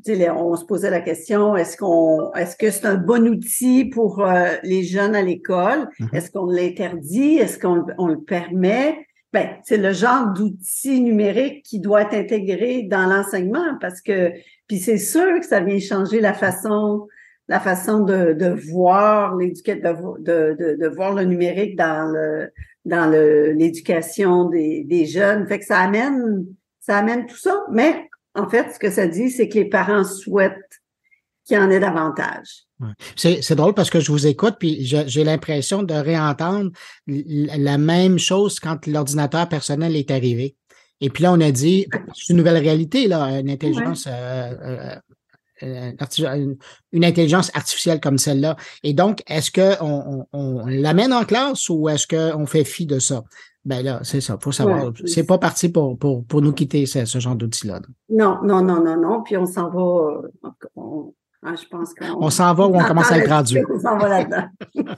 tu sais, les- on se posait la question est-ce qu'on, est-ce que c'est un bon outil pour euh, les jeunes à l'école? Mhm. Est-ce qu'on l'interdit? Est-ce qu'on on le permet? Ben, c'est le genre d'outil numérique qui doit être intégré dans l'enseignement parce que, puis c'est sûr que ça vient changer la façon, la façon de, de voir l'éducation, de, de, de, voir le numérique dans le dans l'éducation des, des jeunes. Fait que ça amène ça amène tout ça, mais en fait, ce que ça dit, c'est que les parents souhaitent qu'il y en ait davantage. C'est c'est drôle parce que je vous écoute, puis j'ai l'impression de réentendre la même chose quand l'ordinateur personnel est arrivé. Et puis là, on a dit, c'est une nouvelle réalité, là, une intelligence, euh, euh, euh, une, une intelligence artificielle comme celle-là. Et donc, est-ce que on, on, l'amène en classe ou est-ce qu'on fait fi de ça? Ben là, c'est ça, faut savoir. Ouais. c'est pas parti pour, pour, pour nous quitter ce, ce genre d'outil-là. Non, non, non, non, non. Puis on s'en va. euh, on- ah, je pense qu'on On s'en va ou on commence à le traduire. On s'en va là-dedans.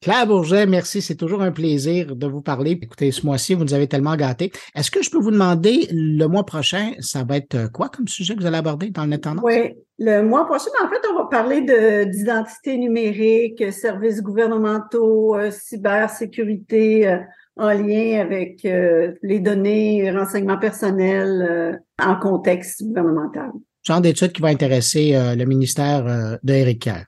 Claire Bourget, merci. C'est toujours un plaisir de vous parler. Écoutez, ce mois-ci, vous nous avez tellement gâtés. Est-ce que je peux vous demander, le mois prochain, ça va être quoi comme sujet que vous allez aborder dans le? Oui, le mois prochain, en fait, on va parler de d'identité numérique, services gouvernementaux, euh, cybersécurité euh, en lien avec euh, les données, renseignements personnels euh, en contexte gouvernemental. Genre d'études qui va intéresser euh, le ministère euh, de Kerr.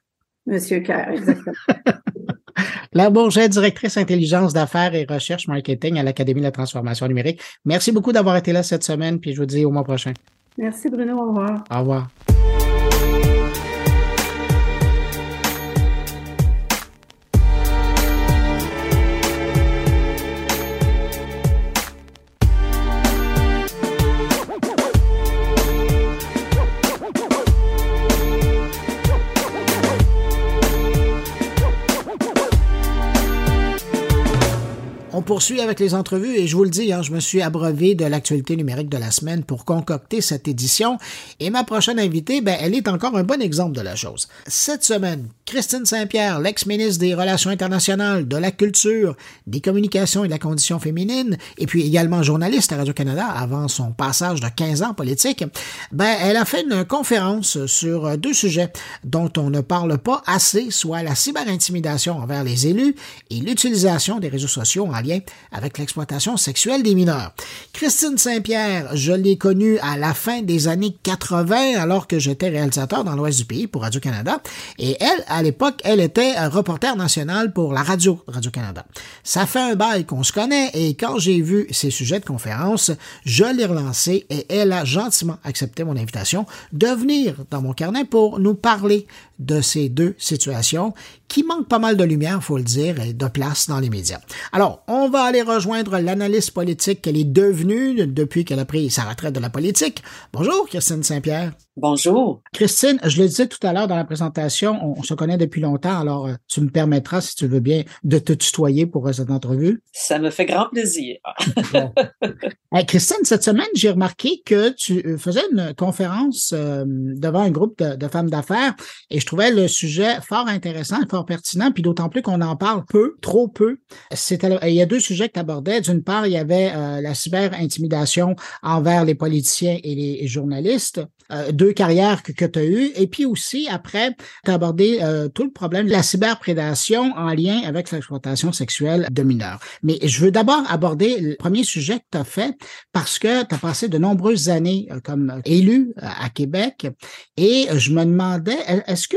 Monsieur Kerr, exactement. Claire Bourget, directrice intelligence d'affaires et recherche marketing à l'Académie de la transformation numérique. Merci beaucoup d'avoir été là cette semaine, puis je vous dis au mois prochain. Merci Bruno, au revoir. Au revoir. Poursuit avec les entrevues et je vous le dis, hein, je me suis abreuvé de l'actualité numérique de la semaine pour concocter cette édition et ma prochaine invitée, ben, elle est encore un bon exemple de la chose. Cette semaine, Christine Saint-Pierre, l'ex-ministre des Relations internationales, de la culture, des communications et de la condition féminine, et puis également journaliste à Radio-Canada avant son passage de 15 ans politique, ben, elle a fait une conférence sur deux sujets dont on ne parle pas assez, soit la cyberintimidation envers les élus et l'utilisation des réseaux sociaux en lien avec l'exploitation sexuelle des mineurs. Christine Saint-Pierre, je l'ai connue à la fin des années 80 alors que j'étais réalisateur dans l'ouest du pays pour Radio-Canada et elle, à l'époque, elle était reporter national pour la radio Radio-Canada. Ça fait un bail qu'on se connaît et quand j'ai vu ces sujets de conférence, je l'ai relancé et elle a gentiment accepté mon invitation de venir dans mon carnet pour nous parler de ces deux situations qui manquent pas mal de lumière, faut le dire, et de place dans les médias. Alors, on va aller rejoindre l'analyste politique qu'elle est devenue depuis qu'elle a pris sa retraite de la politique. Bonjour, Christine Saint-Pierre. Bonjour. Christine, je le disais tout à l'heure dans la présentation, on, se connaît depuis longtemps, alors euh, tu me permettras, si tu veux bien, de te tutoyer pour cette entrevue. Ça me fait grand plaisir. Christine, cette semaine, j'ai remarqué que tu euh, faisais une conférence euh, devant un groupe de, de femmes d'affaires et je trouvais le sujet fort intéressant fort pertinent, puis d'autant plus qu'on en parle peu, trop peu. Il y a deux sujets que tu abordais. D'une part, il y avait la cyber-intimidation envers les politiciens et les journalistes. Euh, deux carrières que, que tu as eues. Et puis aussi, après, tu as abordé euh, tout le problème de la cyberprédation en lien avec l'exploitation sexuelle de mineurs. Mais je veux d'abord aborder le premier sujet que tu as fait parce que tu as passé de nombreuses années euh, comme élu à Québec et je me demandais, est-ce que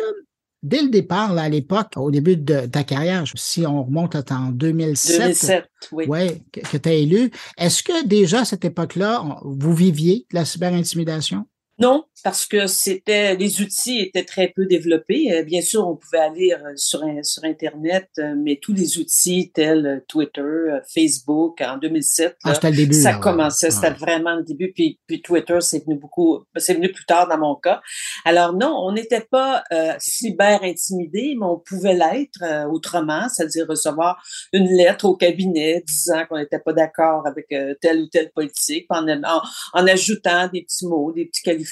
dès le départ, là, à l'époque, au début de ta carrière, si on remonte en 2007, 2007 oui. Ouais, que, que tu as élu, est-ce que déjà à cette époque-là, vous viviez la cyberintimidation? Non, parce que c'était les outils étaient très peu développés. Euh, bien sûr, on pouvait aller euh, sur sur internet, euh, mais tous les outils tels Twitter, Facebook en 2007, ah, le début, ça commençait, c'était vraiment le début. Puis, puis Twitter, c'est venu beaucoup, c'est venu plus tard dans mon cas. Alors non, on n'était pas cyber intimidé, mais on pouvait l'être autrement, c'est-à-dire recevoir une lettre au cabinet disant qu'on n'était pas d'accord avec telle ou telle politique, en, en, en ajoutant des petits mots, des petits qualificatifs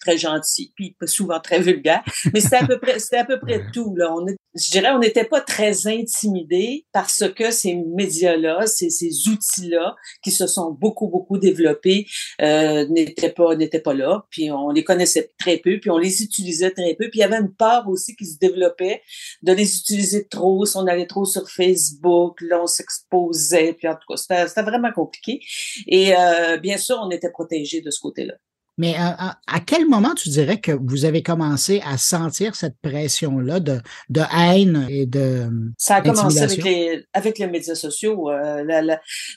très gentil, puis souvent très vulgaire. Mais c'était à peu près, c'était à peu près tout. Là. On je dirais, on n'était pas très intimidés parce que ces médias-là, ces, ces outils-là, qui se sont beaucoup, beaucoup développés, euh, n'étaient pas, n'étaient pas là. Puis on les connaissait très peu, puis on les utilisait très peu. Puis il y avait une peur aussi qui se développait de les utiliser trop. Si on allait trop sur Facebook, là, on s'exposait. Puis en tout cas, c'était, c'était vraiment compliqué. Et euh, bien sûr, on était protégés de ce côté-là. Mais à, quel moment tu dirais que vous avez commencé à sentir cette pression-là de, de haine et de Ça a commencé avec les, avec les médias sociaux. Euh,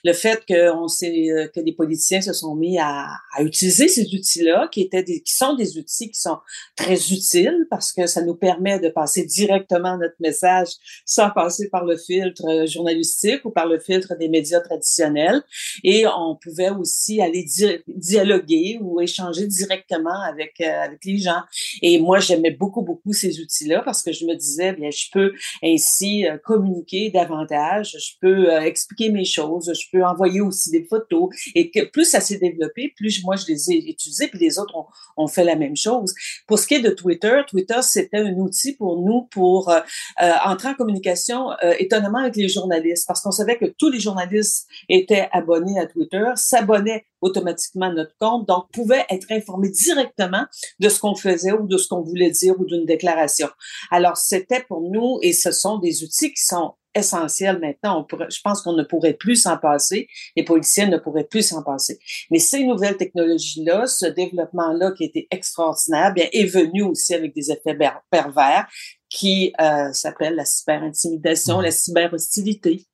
le fait que, on sait, euh, que les politiciens se sont mis à, à utiliser ces outils-là, qui, étaient des, qui sont des outils qui sont très utiles parce que ça nous permet de passer directement notre message sans passer par le filtre euh, journalistique ou par le filtre des médias traditionnels. Et on pouvait aussi aller dialoguer ou échanger directement avec euh, avec les gens. Et moi, j'aimais beaucoup beaucoup ces outils-là parce que je me disais, bien, je peux ainsi euh, communiquer davantage, je peux euh, expliquer mes choses, je peux envoyer aussi des photos. Et que plus ça s'est développé, plus moi je les ai utilisés, puis les autres ont, ont fait la même chose. Pour ce qui est de Twitter, Twitter c'était un outil pour nous pour entrer en communication étonnamment avec les journalistes parce qu'on savait que tous les journalistes étaient abonnés à Twitter, s'abonnaient automatiquement notre compte, donc pouvait être informé directement de ce qu'on faisait ou de ce qu'on voulait dire ou d'une déclaration. Alors, c'était pour nous, et ce sont des outils qui sont essentiels maintenant. On je pense qu'on ne pourrait plus s'en passer. Les policiers ne pourraient plus s'en passer. Mais ces nouvelles technologies-là, ce développement-là qui était extraordinaire, bien, est venu aussi avec des effets pervers qui euh, s'appellent la cyberintimidation, la cyberhostilité.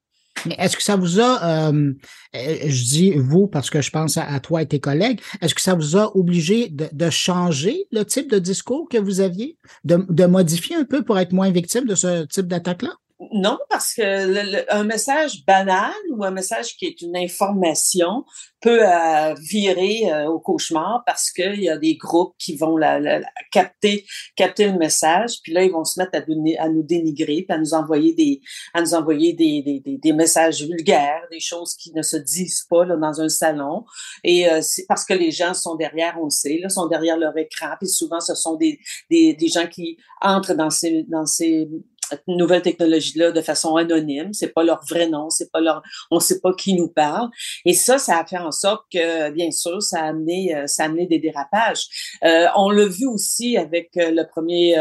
Mais est-ce que ça vous a, euh, euh, je dis vous parce que je pense à, toi et tes collègues, est-ce que ça vous a obligé de, changer le type de discours que vous aviez, de, de, modifier un peu pour être moins victime de ce type d'attaque-là? Non, parce que un message banal ou un message qui est une information peut euh, virer euh, au cauchemar parce qu'il y a des groupes qui vont la, capter capter le message, puis là ils vont se mettre à, nous dénigrer, puis à nous envoyer des à nous envoyer des, des, des, messages vulgaires, des choses qui ne se disent pas dans un salon. Et euh, c'est parce que les gens sont derrière, on le sait, là, sont derrière leur écran, puis souvent ce sont des, des, des gens qui entrent dans ces dans ces cette nouvelle technologie-là de façon anonyme. C'est pas leur vrai nom, c'est pas leur, on sait pas qui nous parle. Et ça, ça a fait en sorte que, bien sûr, ça a amené, euh, ça a amené des dérapages. Euh, on l'a vu aussi avec euh, le premier,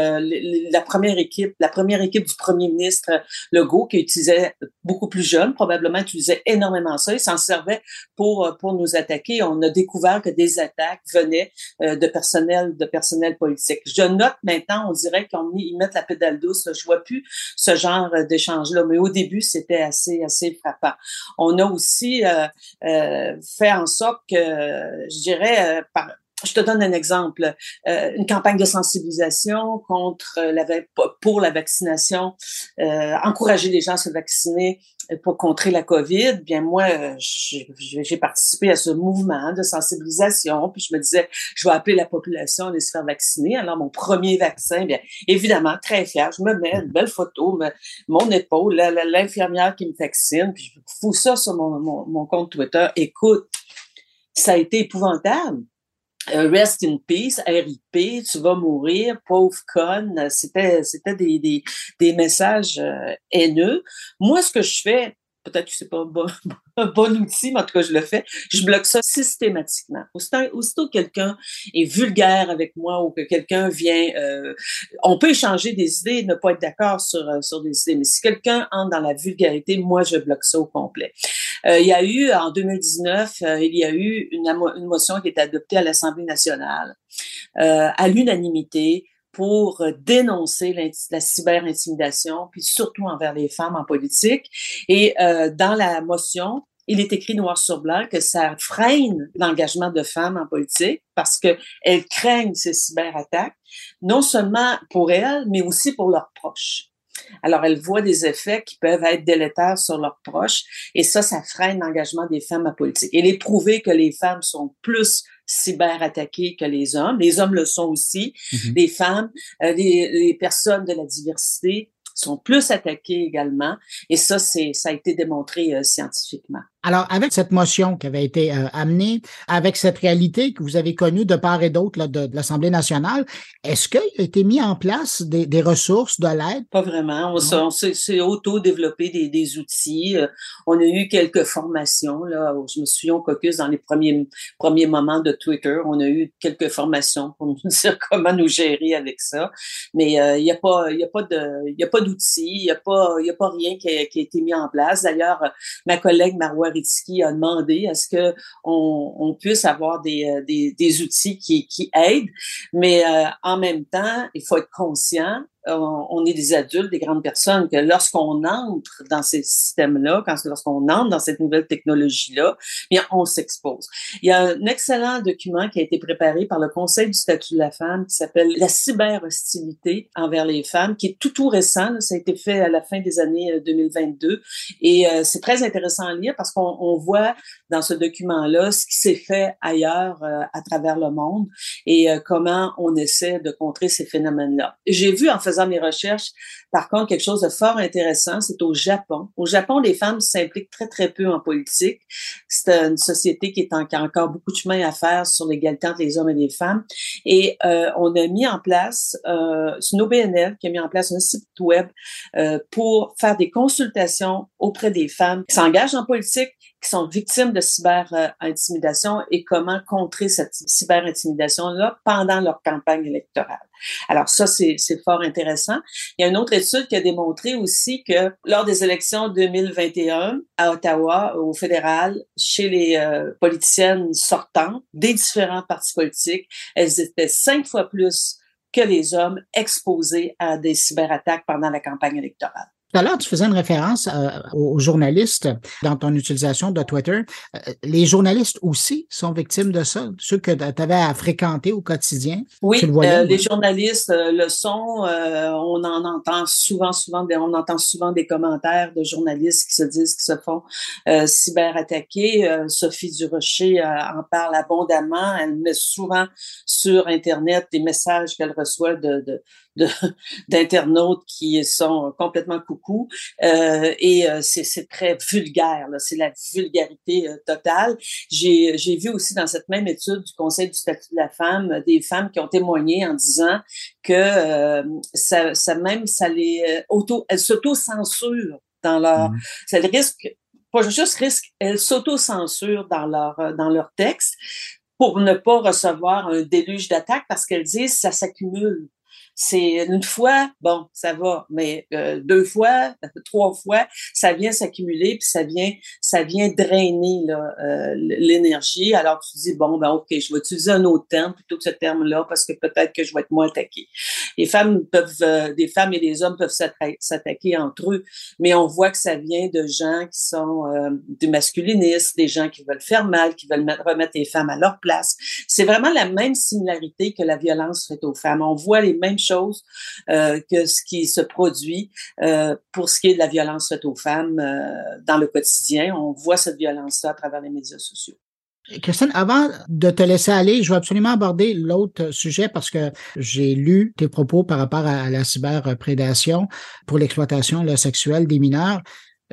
la première équipe, la première équipe du premier ministre Legault qui utilisait beaucoup plus jeune, probablement utilisait énormément ça. Il s'en servait pour pour nous attaquer. On a découvert que des attaques venaient de personnel de personnel politique. Je note maintenant, on dirait qu'ils mettent la pédale douce. Je vois plus ce genre d'échange-là. Mais au début, c'était assez, assez frappant. On a aussi euh, euh, fait en sorte que, je dirais, euh, par, je te donne un exemple. Euh, une campagne de sensibilisation contre la, pour la vaccination, euh, encourager les gens à se vacciner pour contrer la COVID. Bien moi, j'ai participé à ce mouvement de sensibilisation. Puis je me disais, je vais appeler la population à aller se faire vacciner. Alors mon premier vaccin, bien évidemment très fier. Je me mets une belle photo, mon épaule, l'infirmière qui me vaccine. Puis je fous ça sur mon, mon, mon compte Twitter. Écoute, ça a été épouvantable euh, rest in peace, RIP, tu vas mourir, pauvre conne. C'était, c'était des, des, des messages euh, haineux. Moi, ce que je fais, peut-être que c'est pas un bon, outil, mais en tout cas, je le fais. Je bloque ça systématiquement. Aussitôt, aussitôt que quelqu'un est vulgaire avec moi ou que quelqu'un vient, euh, on peut échanger des idées ne pas être d'accord sur, euh, sur des idées, mais si quelqu'un entre dans la vulgarité, moi, je bloque ça au complet. Euh, il y a eu, en 2019, euh, il y a eu une, une motion qui est adoptée à l'Assemblée nationale à l'unanimité pour euh, dénoncer la cyber-intimidation, puis surtout envers les femmes en politique. Et euh, dans la motion, il est écrit noir sur blanc que ça freine l'engagement de femmes en politique parce qu'elles craignent ces cyberattaques, non seulement pour elles, mais aussi pour leurs proches. Alors, elles voient des effets qui peuvent être délétères sur leurs proches et ça, ça freine l'engagement des femmes en politique. Il est prouvé que les femmes sont plus cyberattaquées que les hommes. Les hommes le sont aussi. Mm-hmm. Les femmes, euh, les, les personnes de la diversité sont plus attaquées également. Et ça, c'est, ça a été démontré euh, scientifiquement. Alors, avec cette motion qui avait été euh, amenée, avec cette réalité que vous avez connue de part et d'autre de, de l'Assemblée nationale, est-ce qu'il a été mis en place des, des ressources, de l'aide? Pas vraiment. On, s'est auto-développé des, des, outils. Euh, on a eu quelques formations. Là, je me souviens au caucus dans les premiers, premiers moments de Twitter. On a eu quelques formations pour nous dire comment nous gérer avec ça. Mais euh, il n'y a pas, y a pas de, il y a pas d'outils. Il n'y a pas, il a pas rien qui a, qui a été mis en place. D'ailleurs, ma collègue Marois A demandé à ce que on, puisse avoir des, euh, des, outils qui, qui aident, mais euh, en même temps, il faut être conscient on est des adultes, des grandes personnes, que lorsqu'on entre dans ces systèmes-là, lorsqu'on entre dans cette nouvelle technologie-là, bien, on s'expose. Il y a un excellent document qui a été préparé par le Conseil du statut de la femme qui s'appelle La cyber-hostilité envers les femmes, qui est tout tout récent. ça a été fait à la fin des années 2022. Euh, Et euh, c'est très intéressant à lire parce qu'on voit dans ce document-là ce qui s'est fait ailleurs euh, à travers le monde et comment on essaie de contrer ces phénomènes-là. J'ai vu en fait faisant mes recherches, par contre, quelque chose de fort intéressant, c'est au Japon. Au Japon, les femmes s'impliquent très, très peu en politique. C'est une société qui, est a encore beaucoup de chemin à faire sur l'égalité entre les hommes et les femmes. Et euh, on a mis en place, euh, c'est une OBNL qui a mis en place un site web euh, pour faire des consultations auprès des femmes qui s'engagent en politique, qui sont victimes de cyber-intimidation et comment contrer cette cyber-intimidation-là pendant leur campagne électorale. Alors ça, c'est fort intéressant. Il y a une autre étude qui a démontré aussi que lors des élections 2021 à Ottawa, au fédéral, chez les euh, politiciennes sortantes des différents partis politiques, elles étaient cinq fois plus que les hommes exposés à des cyberattaques pendant la campagne électorale. Tout à l'heure, tu faisais une référence euh, aux journalistes dans ton utilisation de Twitter. Euh, les journalistes aussi sont victimes de ça, ceux que tu avais à fréquenter au quotidien? Oui, euh, les journalistes le sont. on en entend souvent, souvent, on entend souvent des commentaires de journalistes qui se disent qu'ils se font cyberattaquer. Sophie Durocher en parle abondamment. Elle met souvent sur Internet des messages qu'elle reçoit de, de d'internautes qui sont complètement coucou euh, et euh, c'est très vulgaire c'est la vulgarité euh, totale. J'ai j'ai vu aussi dans cette même étude du Conseil du statut de la femme des femmes qui ont témoigné en disant que euh, ça, ça même ça les auto elles s'auto-censurent dans leur mmh. ça risque pas juste risque elles s'auto-censurent dans leur dans leur texte pour ne pas recevoir un déluge d'attaques parce qu'elles disent ça s'accumule c'est une fois, bon, ça va, mais euh, deux fois, trois fois, ça vient s'accumuler, puis ça vient, ça vient drainer euh, l'énergie. Alors tu dis bon, ben ok, je vais utiliser un autre terme plutôt que ce terme-là parce que peut-être que je vais être moins attaqué. Les femmes peuvent, euh, des femmes et des hommes peuvent s'attaquer entre eux, mais on voit que ça vient de gens qui sont des masculinistes, des gens qui veulent faire mal, qui veulent remettre les femmes à leur place. C'est vraiment la même similarité que la violence faite aux femmes. On voit les mêmes chose euh, que ce qui se produit euh, pour ce qui est de la violence faite aux femmes euh, dans le quotidien. On voit cette violence-là à travers les médias sociaux. Christine, avant de te laisser aller, je veux absolument aborder l'autre sujet parce que j'ai lu tes propos par rapport à la cyberprédation pour l'exploitation sexuelle des mineurs.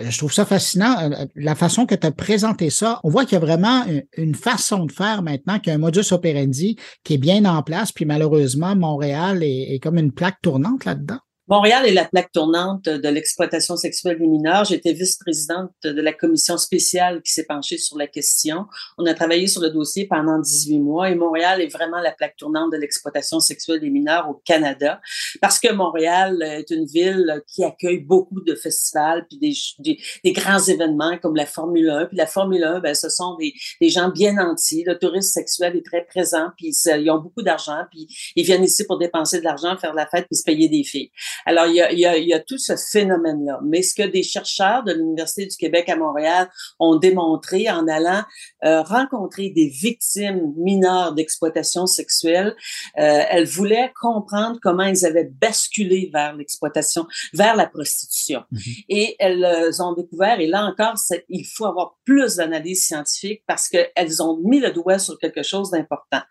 Euh, je trouve ça fascinant, euh, la façon que tu as présenté ça. On voit qu'il y a vraiment une façon de faire maintenant, qu'il y a un modus operandi qui est bien en place, puis malheureusement, Montréal est, comme une plaque tournante là-dedans. Montréal est la plaque tournante de l'exploitation sexuelle des mineurs. J'étais vice-présidente de la commission spéciale qui s'est penchée sur la question. On a travaillé sur le dossier pendant 18 mois et Montréal est vraiment la plaque tournante de l'exploitation sexuelle des mineurs au Canada parce que Montréal est une ville qui accueille beaucoup de festivals puis des, grands événements comme la Formule 1. Puis la Formule 1, ben, ce sont des, gens bien entiers. Le tourisme sexuel est très présent puis ils ont beaucoup d'argent puis ils viennent ici pour dépenser de l'argent, faire la fête puis se payer des filles. Alors, il y a, il y a, il y a tout ce phénomène-là. Mais ce que des chercheurs de l'Université du Québec à Montréal ont démontré en allant euh, rencontrer des victimes mineures d'exploitation sexuelle, euh, elles voulaient comprendre comment ils avaient basculé vers l'exploitation, vers la prostitution. Mm-hmm. Et elles euh, ont découvert, et là encore, il faut avoir plus d'analyse scientifique parce qu'elles ont mis le doigt sur quelque chose d'important.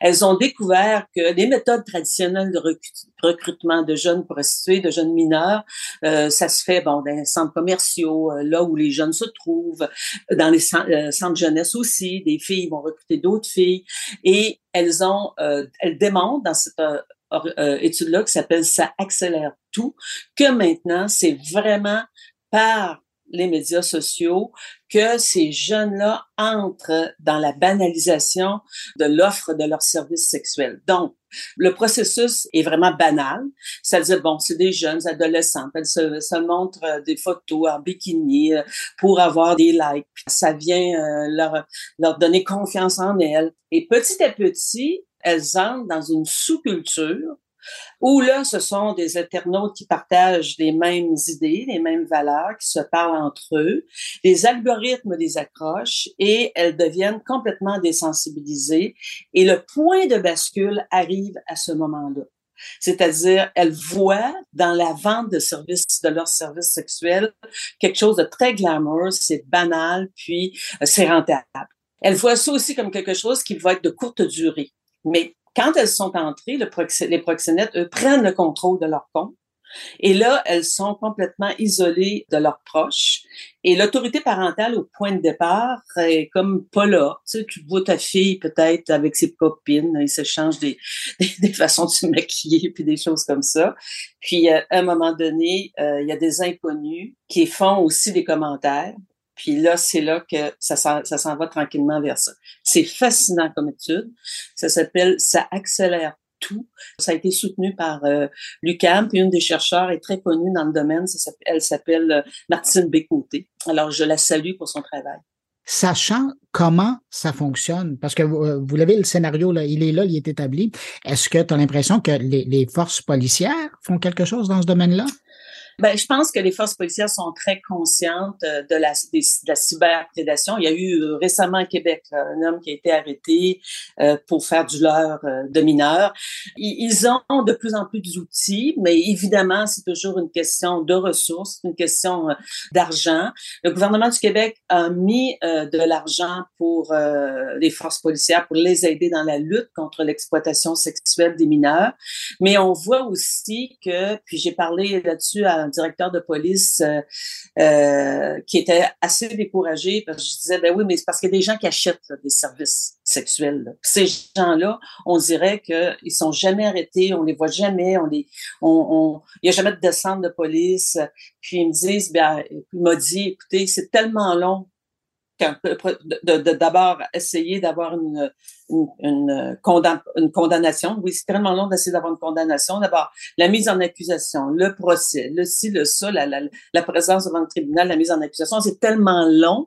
Elles ont découvert que les méthodes traditionnelles de recrutement de jeunes de jeunes mineurs. Euh, ça se fait dans les centres commerciaux, euh, là où les jeunes se trouvent, dans les euh, centres, jeunesse aussi. Des filles vont recruter d'autres filles et elles ont, elles démontrent dans cette étude-là qui s'appelle Ça accélère tout, que maintenant c'est vraiment par les médias sociaux que ces jeunes-là entrent dans la banalisation de l'offre de leurs services sexuels. Donc, le processus est vraiment banal. C'est-à-dire, bon, c'est des jeunes adolescentes, elles se, montrent euh, des photos en bikini euh, pour avoir des likes. Ça vient euh, leur donner confiance en elles. Et petit à petit, elles entrent dans une sous-culture où là, ce sont des internautes qui partagent les mêmes idées, les mêmes valeurs, qui se parlent entre eux. Les algorithmes les accrochent et elles deviennent complètement désensibilisées. Et le point de bascule arrive à ce moment-là. C'est-à-dire, elles voient dans la vente de services, de leurs services sexuels, quelque chose de très glamour, c'est banal, puis euh, c'est rentable. Elles voient ça aussi comme quelque chose qui va être de courte durée. Mais quand elles sont entrées, les proxénètes, eux, prennent le contrôle de leur compte. Et là, elles sont complètement isolées de leurs proches. Et l'autorité parentale au point de départ est comme pas là. Tu vois ta fille peut-être avec ses copines, ils s'échangent des, des, façons de se maquiller puis des choses comme ça. Puis euh, à un moment donné, euh, il y a des inconnus qui font aussi des commentaires. Puis là, c'est là que ça, s'en va tranquillement vers ça. C'est fascinant comme étude. Ça s'appelle Ça accélère tout. Ça a été soutenu par euh, l'UCAM, puis une des chercheurs est très connue dans le domaine. elle s'appelle euh, Martine Bécoté. Alors, je la salue pour son travail. Sachant comment ça fonctionne, parce que vous, euh, vous l'avez, le scénario, là, il est là, il est établi. Est-ce que tu as l'impression que les forces policières font quelque chose dans ce domaine-là? Ben, je pense que les forces policières sont très conscientes euh, de la, de la cyberprédation. Il y a eu euh, récemment à Québec un homme qui a été arrêté euh, pour faire du leurre de mineurs. Ils, ont de plus en plus d'outils, mais évidemment, c'est toujours une question de ressources, une question d'argent. Le gouvernement du Québec a mis de l'argent pour les forces policières pour les aider dans la lutte contre l'exploitation sexuelle des mineurs. Mais on voit aussi que, puis j'ai parlé là-dessus à directeur de police euh, euh, qui était assez découragé parce que je disais ben oui mais c'est parce qu'il y a des gens qui achètent des services sexuels. Ces gens-là, on dirait qu'ils sont jamais arrêtés, on les voit jamais, on les, on, il y a jamais de descente de police. Puis ils me disent, ben, il m'a dit, écoutez, c'est tellement long d'abord essayer d'avoir une, une, une, une, condamnation. Oui, c'est tellement long d'essayer d'avoir une condamnation. D'abord, la mise en accusation, le procès, le ci, le ça, la, la, la présence devant le tribunal, la mise en accusation, c'est tellement long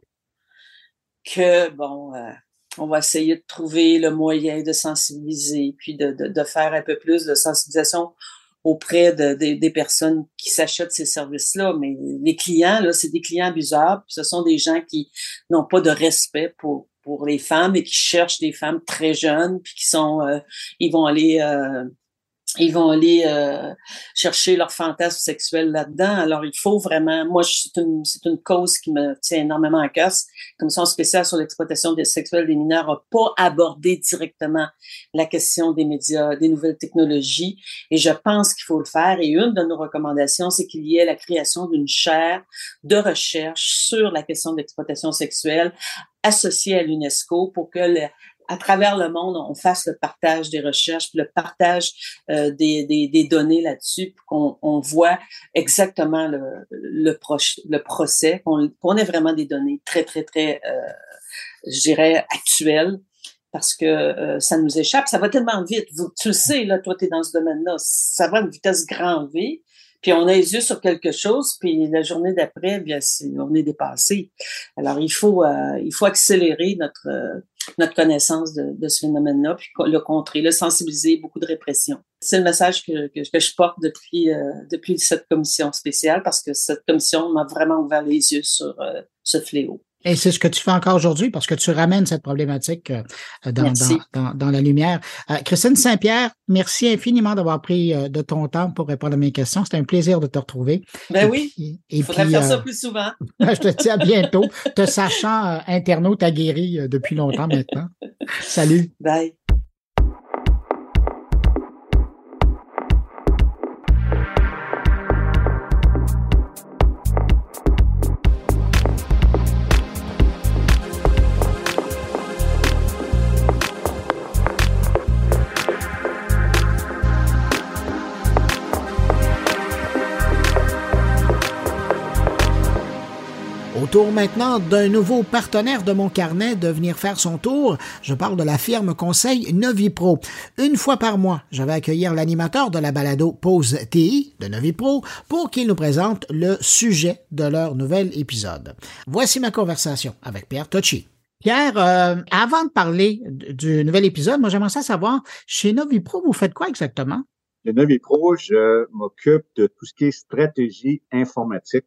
que, bon, euh, on va essayer de trouver le moyen de sensibiliser, puis de, de faire un peu plus de sensibilisation auprès de, des personnes qui s'achètent ces services-là. Mais les clients, là, c'est des clients abusables. Ce sont des gens qui n'ont pas de respect pour pour les femmes et qui cherchent des femmes très jeunes puis qui sont euh, ils vont aller euh, ils vont aller euh, chercher leur fantasme sexuel là-dedans. Alors, il faut vraiment, moi, c'est une, c'est une cause qui me tient énormément à cœur. Commission spéciale sur l'exploitation sexuelle des mineurs n'a pas abordé directement la question des médias, des nouvelles technologies, et je pense qu'il faut le faire. Et une de nos recommandations, c'est qu'il y ait la création d'une chaire de recherche sur la question de l'exploitation sexuelle associée à l'UNESCO pour que le, à travers le monde, on fasse le partage des recherches, le partage euh, des, des, des, données là-dessus, qu'on on voit exactement le, le, proche, le procès, qu'on ait vraiment des données très, très, très, euh, je dirais, actuelles parce que euh, ça nous échappe. Ça va tellement vite. Tu le sais, là, toi, tu es dans ce domaine-là. Ça va à une vitesse grand V. Puis on a les yeux sur quelque chose, puis la journée d'après, bien, on est dépassé. Alors il faut, euh, il faut accélérer notre notre connaissance de, de ce phénomène-là, puis le contrer, le sensibiliser, beaucoup de répression. C'est le message que, que, que je porte depuis, euh, depuis cette commission spéciale, parce que cette commission m'a vraiment ouvert les yeux sur euh, ce fléau. Et c'est ce que tu fais encore aujourd'hui parce que tu ramènes cette problématique euh, dans, dans, dans, la lumière. Euh, Christine Saint-Pierre, merci infiniment d'avoir pris euh, de ton temps pour répondre à mes questions. C'était un plaisir de te retrouver. Ben oui. Il faudrait faire ça plus souvent. je te dis à bientôt. te sachant internaute aguerri depuis longtemps maintenant. Salut. Bye. Tour maintenant d'un nouveau partenaire de mon carnet de venir faire son tour. Je parle de la firme conseil Novipro. Une fois par mois, je vais accueillir l'animateur de la balado Pause TI de Novipro pour qu'il nous présente le sujet de leur nouvel épisode. Voici ma conversation avec Pierre Tocci. Pierre, euh, avant de parler du nouvel épisode, moi j'aimerais savoir, chez Novipro, vous faites quoi exactement? Le Novipro, je m'occupe de tout ce qui est stratégie informatique,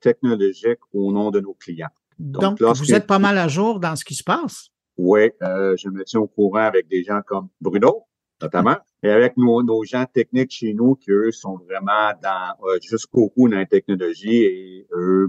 technologique au nom de nos clients. Donc, vous êtes pas mal à jour dans ce qui se passe? Oui, euh, je me tiens au courant avec des gens comme Bruno, notamment, et avec nos, nos, gens techniques chez nous qui, eux, sont vraiment dans euh, jusqu'au bout dans la technologie et eux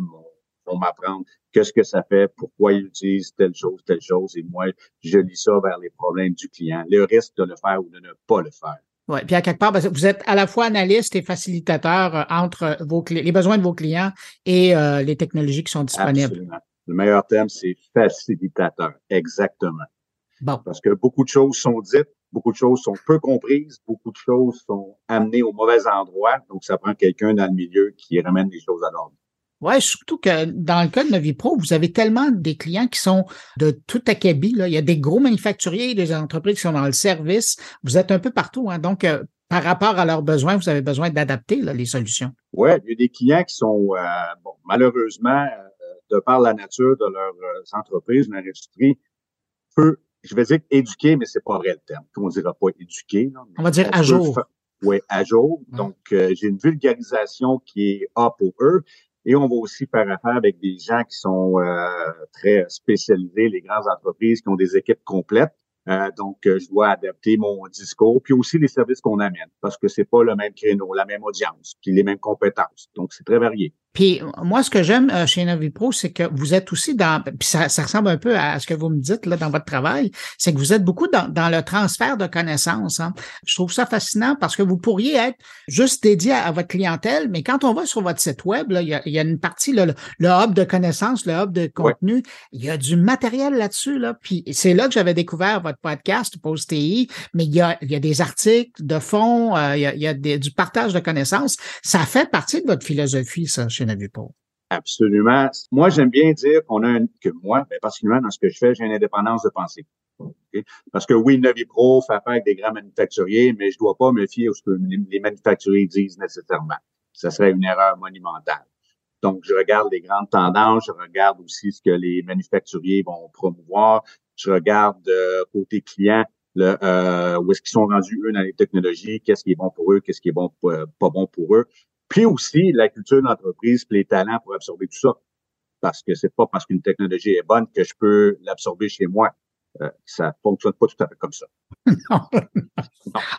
vont m'apprendre qu'est-ce que ça fait, pourquoi ils utilisent telle chose, telle chose, et moi, je lis ça vers les problèmes du client, le risque de le faire ou de ne pas le faire. Oui, puis à quelque part, vous êtes à la fois analyste et facilitateur euh, entre vos les besoins de vos clients et euh, les technologies qui sont disponibles. Absolument. Le meilleur terme, c'est facilitateur. Exactement. Bon. Parce que beaucoup de choses sont dites, beaucoup de choses sont peu comprises, beaucoup de choses sont amenées au mauvais endroit. Donc, ça prend quelqu'un dans le milieu qui ramène les choses à l'ordre. Oui, surtout que dans le cas de Novipro, vous avez tellement des clients qui sont de tout acabit. Là. Il y a des gros manufacturiers, des entreprises qui sont dans le service. Vous êtes un peu partout. Hein. Donc, euh, par rapport à leurs besoins, vous avez besoin d'adapter les solutions. Oui, il y a des clients qui sont, euh, bon, malheureusement, euh, de par la nature de leurs entreprises, de leur industrie, peu, je vais dire éduquer, mais c'est pas vrai le terme. On ne dira pas éduquer. on va dire à jour. oui, à jour. Donc, euh, j'ai une vulgarisation qui est A pour eux. Et on va aussi faire affaire avec des gens qui sont euh, très spécialisés, les grandes entreprises qui ont des équipes complètes. Euh, donc, je dois adapter mon discours, puis aussi les services qu'on amène, parce que c'est pas le même créneau, la même audience, puis les mêmes compétences. Donc, c'est très varié. Puis moi, ce que j'aime euh, chez Navipro, c'est que vous êtes aussi dans, puis ça, ça, ressemble un peu à ce que vous me dites là dans votre travail, c'est que vous êtes beaucoup dans, dans le transfert de connaissances. Hein. Je trouve ça fascinant parce que vous pourriez être juste dédié à, votre clientèle, mais quand on va sur votre site web, là, il, y a, il y a une partie, là, le, hub de connaissances, le hub de contenu, il y a du matériel là-dessus. Là, puis c'est là que j'avais découvert votre podcast, Post TI, mais il y a, il y a des articles de fond, euh, il y a, il y a des, du partage de connaissances. Ça fait partie de votre philosophie, ça, chez Absolument. Moi, j'aime bien dire qu'on a un, que moi, ben, particulièrement dans ce que je fais, j'ai une indépendance de pensée. Parce que oui, Navipro fait affaire avec des grands manufacturiers, mais je dois pas me fier à ce que les manufacturiers disent nécessairement. Ça serait une erreur monumentale. Donc, je regarde les grandes tendances, je regarde aussi ce que les manufacturiers vont promouvoir, je regarde euh, côté client euh, où est-ce qu'ils sont rendus eux dans les technologies, qu'est-ce qui est bon pour eux, qu'est-ce qui est bon euh, pas bon pour eux. Puis aussi la culture d'entreprise, puis les talents pour absorber tout ça. Parce que c'est pas parce qu'une technologie est bonne que je peux l'absorber chez moi. Euh, ça fonctionne pas tout à fait comme ça.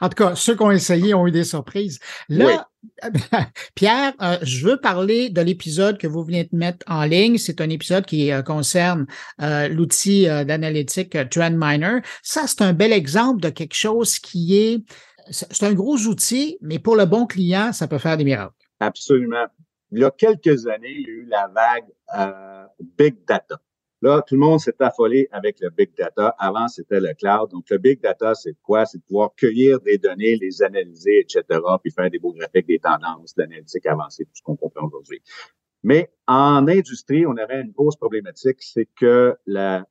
En tout cas, ceux qui ont essayé ont eu des surprises. Là, Pierre, euh, je veux parler de l'épisode que vous venez de mettre en ligne. C'est un épisode qui euh, concerne euh, l'outil d'analytique TrendMiner. Ça, c'est un bel exemple de quelque chose qui est, c'est un gros outil, mais pour le bon client, ça peut faire des miracles. Absolument. Il y a quelques années, il y a eu la vague euh, Big Data. Là, tout le monde s'est affolé avec le big data. Avant, c'était le cloud. Donc, le big data, c'est quoi? C'est de pouvoir cueillir des données, les analyser, etc., puis faire des beaux graphiques, des tendances, l'analytique avancée, tout ce qu'on comprend aujourd'hui. Mais en industrie, on avait une grosse problématique, c'est que la,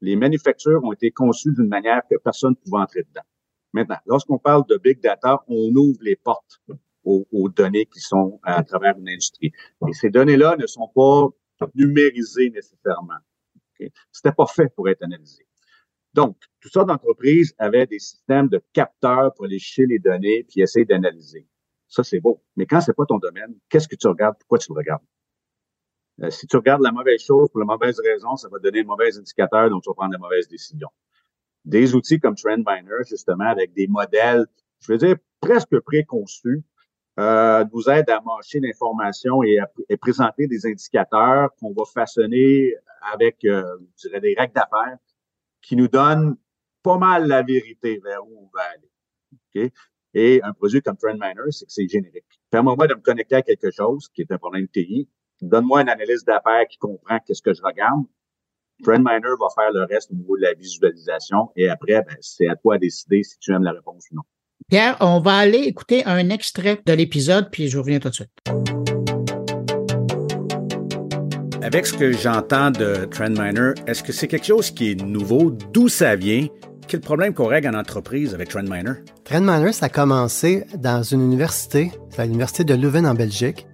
les manufactures ont été conçues d'une manière que personne ne pouvait entrer dedans. Maintenant, lorsqu'on parle de big data, on ouvre les portes aux, données qui sont à travers une industrie. Et ces données-là ne sont pas numérisées nécessairement. Okay? C'était pas fait pour être analysé. Donc, tout ça d'entreprise avait des systèmes de capteurs pour aller chercher les données puis essayer d'analyser. Ça, c'est beau. Mais quand c'est pas ton domaine, qu'est-ce que tu regardes? Pourquoi tu le regardes? Euh, si tu regardes la mauvaise chose pour la mauvaise raison, ça va donner un mauvais indicateur, donc tu vas prendre de mauvaises décisions. Des outils comme TrendMiner, justement, avec des modèles, je veux dire, presque préconçus, euh, nous aide à marcher l'information et à présenter des indicateurs qu'on va façonner avec, euh, je dirais, des règles d'affaires qui nous donnent pas mal la vérité vers où on va aller. Et un produit comme TrendMiner, c'est que c'est générique. Permets-moi de me connecter à quelque chose qui est un problème TI. Donne-moi une analyse d'affaires qui comprend qu'est-ce que je regarde. TrendMiner va faire le reste au niveau de la visualisation et après, ben, c'est à toi de décider si tu aimes la réponse ou non. Pierre, on va aller écouter un extrait de l'épisode, puis je reviens tout de suite. Avec ce que j'entends de TrendMiner, est-ce que c'est quelque chose qui est nouveau? D'où ça vient? Quel problème qu'on règle en entreprise avec TrendMiner? TrendMiner, ça a commencé dans une université, c'est l'université de Leuven en Belgique,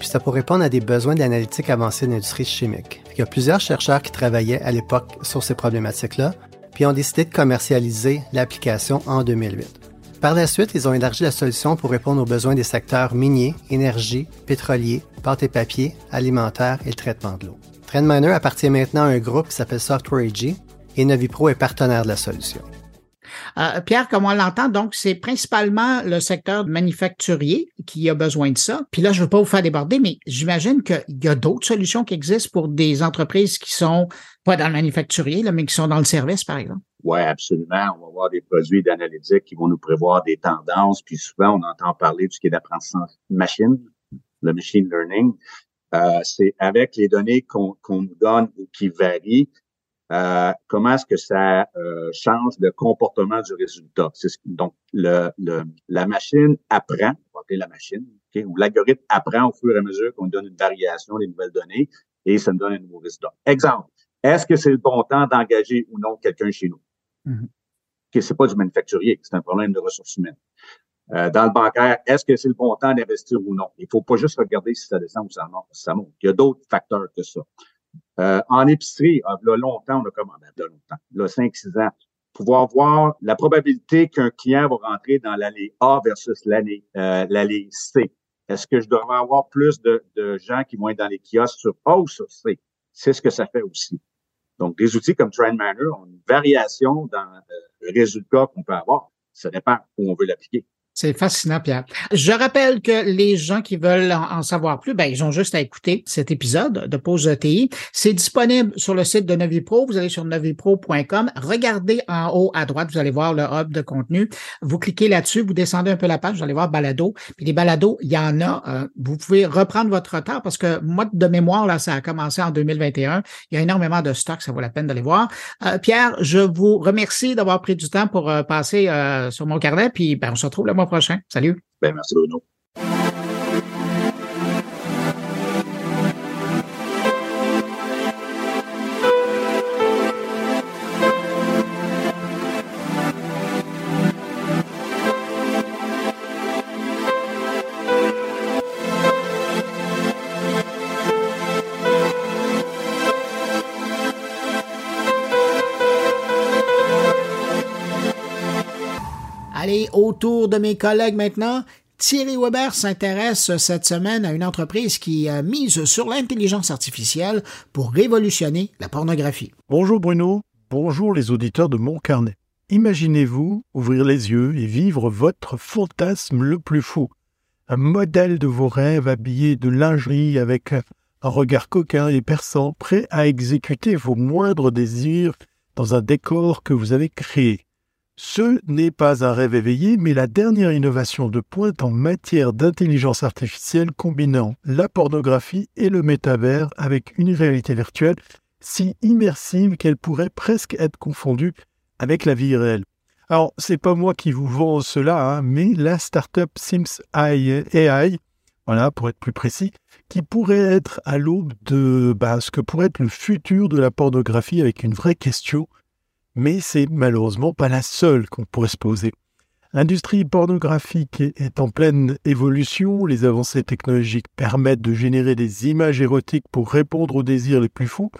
puis ça pour répondre à des besoins d'analytique avancée de l'industrie chimique. Il y a plusieurs chercheurs qui travaillaient à l'époque sur ces problématiques-là, puis ont décidé de commercialiser l'application en 2008. Par la suite, ils ont élargi la solution pour répondre aux besoins des secteurs miniers, énergie, pétrolier, pâte et papier, alimentaire et le traitement de l'eau. TrendMiner appartient maintenant à un groupe qui s'appelle Software AG et Novipro est partenaire de la solution. Euh, Pierre, comme on l'entend, donc c'est principalement le secteur manufacturier qui a besoin de ça. Puis là, je ne veux pas vous faire déborder, mais j'imagine qu'il y a d'autres solutions qui existent pour des entreprises qui sont pas dans le manufacturier, mais qui sont dans le service, par exemple. Oui, absolument. On va avoir des produits d'analytique qui vont nous prévoir des tendances. Puis souvent, on entend parler de ce qui est d'apprentissage machine, le machine learning. Euh, c'est avec les données qu'on nous donne ou qui varient, euh, comment est-ce que ça euh, change le comportement du résultat? donc, le, la machine apprend, on va appeler la machine, ou l'algorithme apprend au fur et à mesure qu'on donne une variation des nouvelles données et ça nous donne un nouveau résultat. Exemple, est-ce que c'est le bon temps d'engager ou non quelqu'un chez nous? Mm c'est pas du manufacturier, c'est un problème de ressources humaines. Euh, dans le bancaire, est-ce que c'est le bon temps d'investir ou non? Il faut pas juste regarder si ça descend ou ça monte. Il y a d'autres facteurs que ça. Euh, en épicerie, ah, là, longtemps, on a commandé, là, longtemps, là, 5-6 ans, pouvoir voir la probabilité qu'un client va rentrer dans l'allée A versus l'allée euh, l'allée C. Est-ce que je devrais avoir plus de, de, gens qui vont être dans les kiosques sur A ou sur C? C'est ce que ça fait aussi. Donc, des outils comme TrendMiner ont une variation dans euh, le résultat qu'on peut avoir. Ça dépend où on veut l'appliquer. C'est fascinant, Pierre. Je rappelle que les gens qui veulent en, savoir plus, ben, ils ont juste à écouter cet épisode de Pause ETI. C'est disponible sur le site de Novipro. Vous allez sur novipro.com. Regardez en haut à droite, vous allez voir le hub de contenu. Vous cliquez là-dessus, vous descendez un peu la page, vous allez voir balado. Puis les balados, il y en a. Euh, vous pouvez reprendre votre retard parce que moi, de mémoire, là, ça a commencé en 2021. Il y a énormément de stocks, ça vaut la peine d'aller voir. Euh, Pierre, je vous remercie d'avoir pris du temps pour euh, passer sur mon carnet. Puis ben, on se retrouve le mois prochain. Salut. Ben, merci Bruno. Autour de mes collègues maintenant. Thierry Weber s'intéresse cette semaine à une entreprise qui mise sur l'intelligence artificielle pour révolutionner la pornographie. Bonjour Bruno, bonjour les auditeurs de mon carnet. Imaginez-vous ouvrir les yeux et vivre votre fantasme le plus fou. Un modèle de vos rêves habillé de lingerie avec un regard coquin et perçant, prêt à exécuter vos moindres désirs dans un décor que vous avez créé. Ce n'est pas un rêve éveillé, mais la dernière innovation de pointe en matière d'intelligence artificielle combinant la pornographie et le métavers avec une réalité virtuelle si immersive qu'elle pourrait presque être confondue avec la vie réelle. Alors, c'est pas moi qui vous vends cela, hein, mais la startup Sims AI, voilà, pour être plus précis, qui pourrait être à l'aube de bah, ce que pourrait être le futur de la pornographie avec une vraie question mais c'est malheureusement pas la seule qu'on pourrait se poser. L'industrie pornographique est en pleine évolution, les avancées technologiques permettent de générer des images érotiques pour répondre aux désirs les plus fous.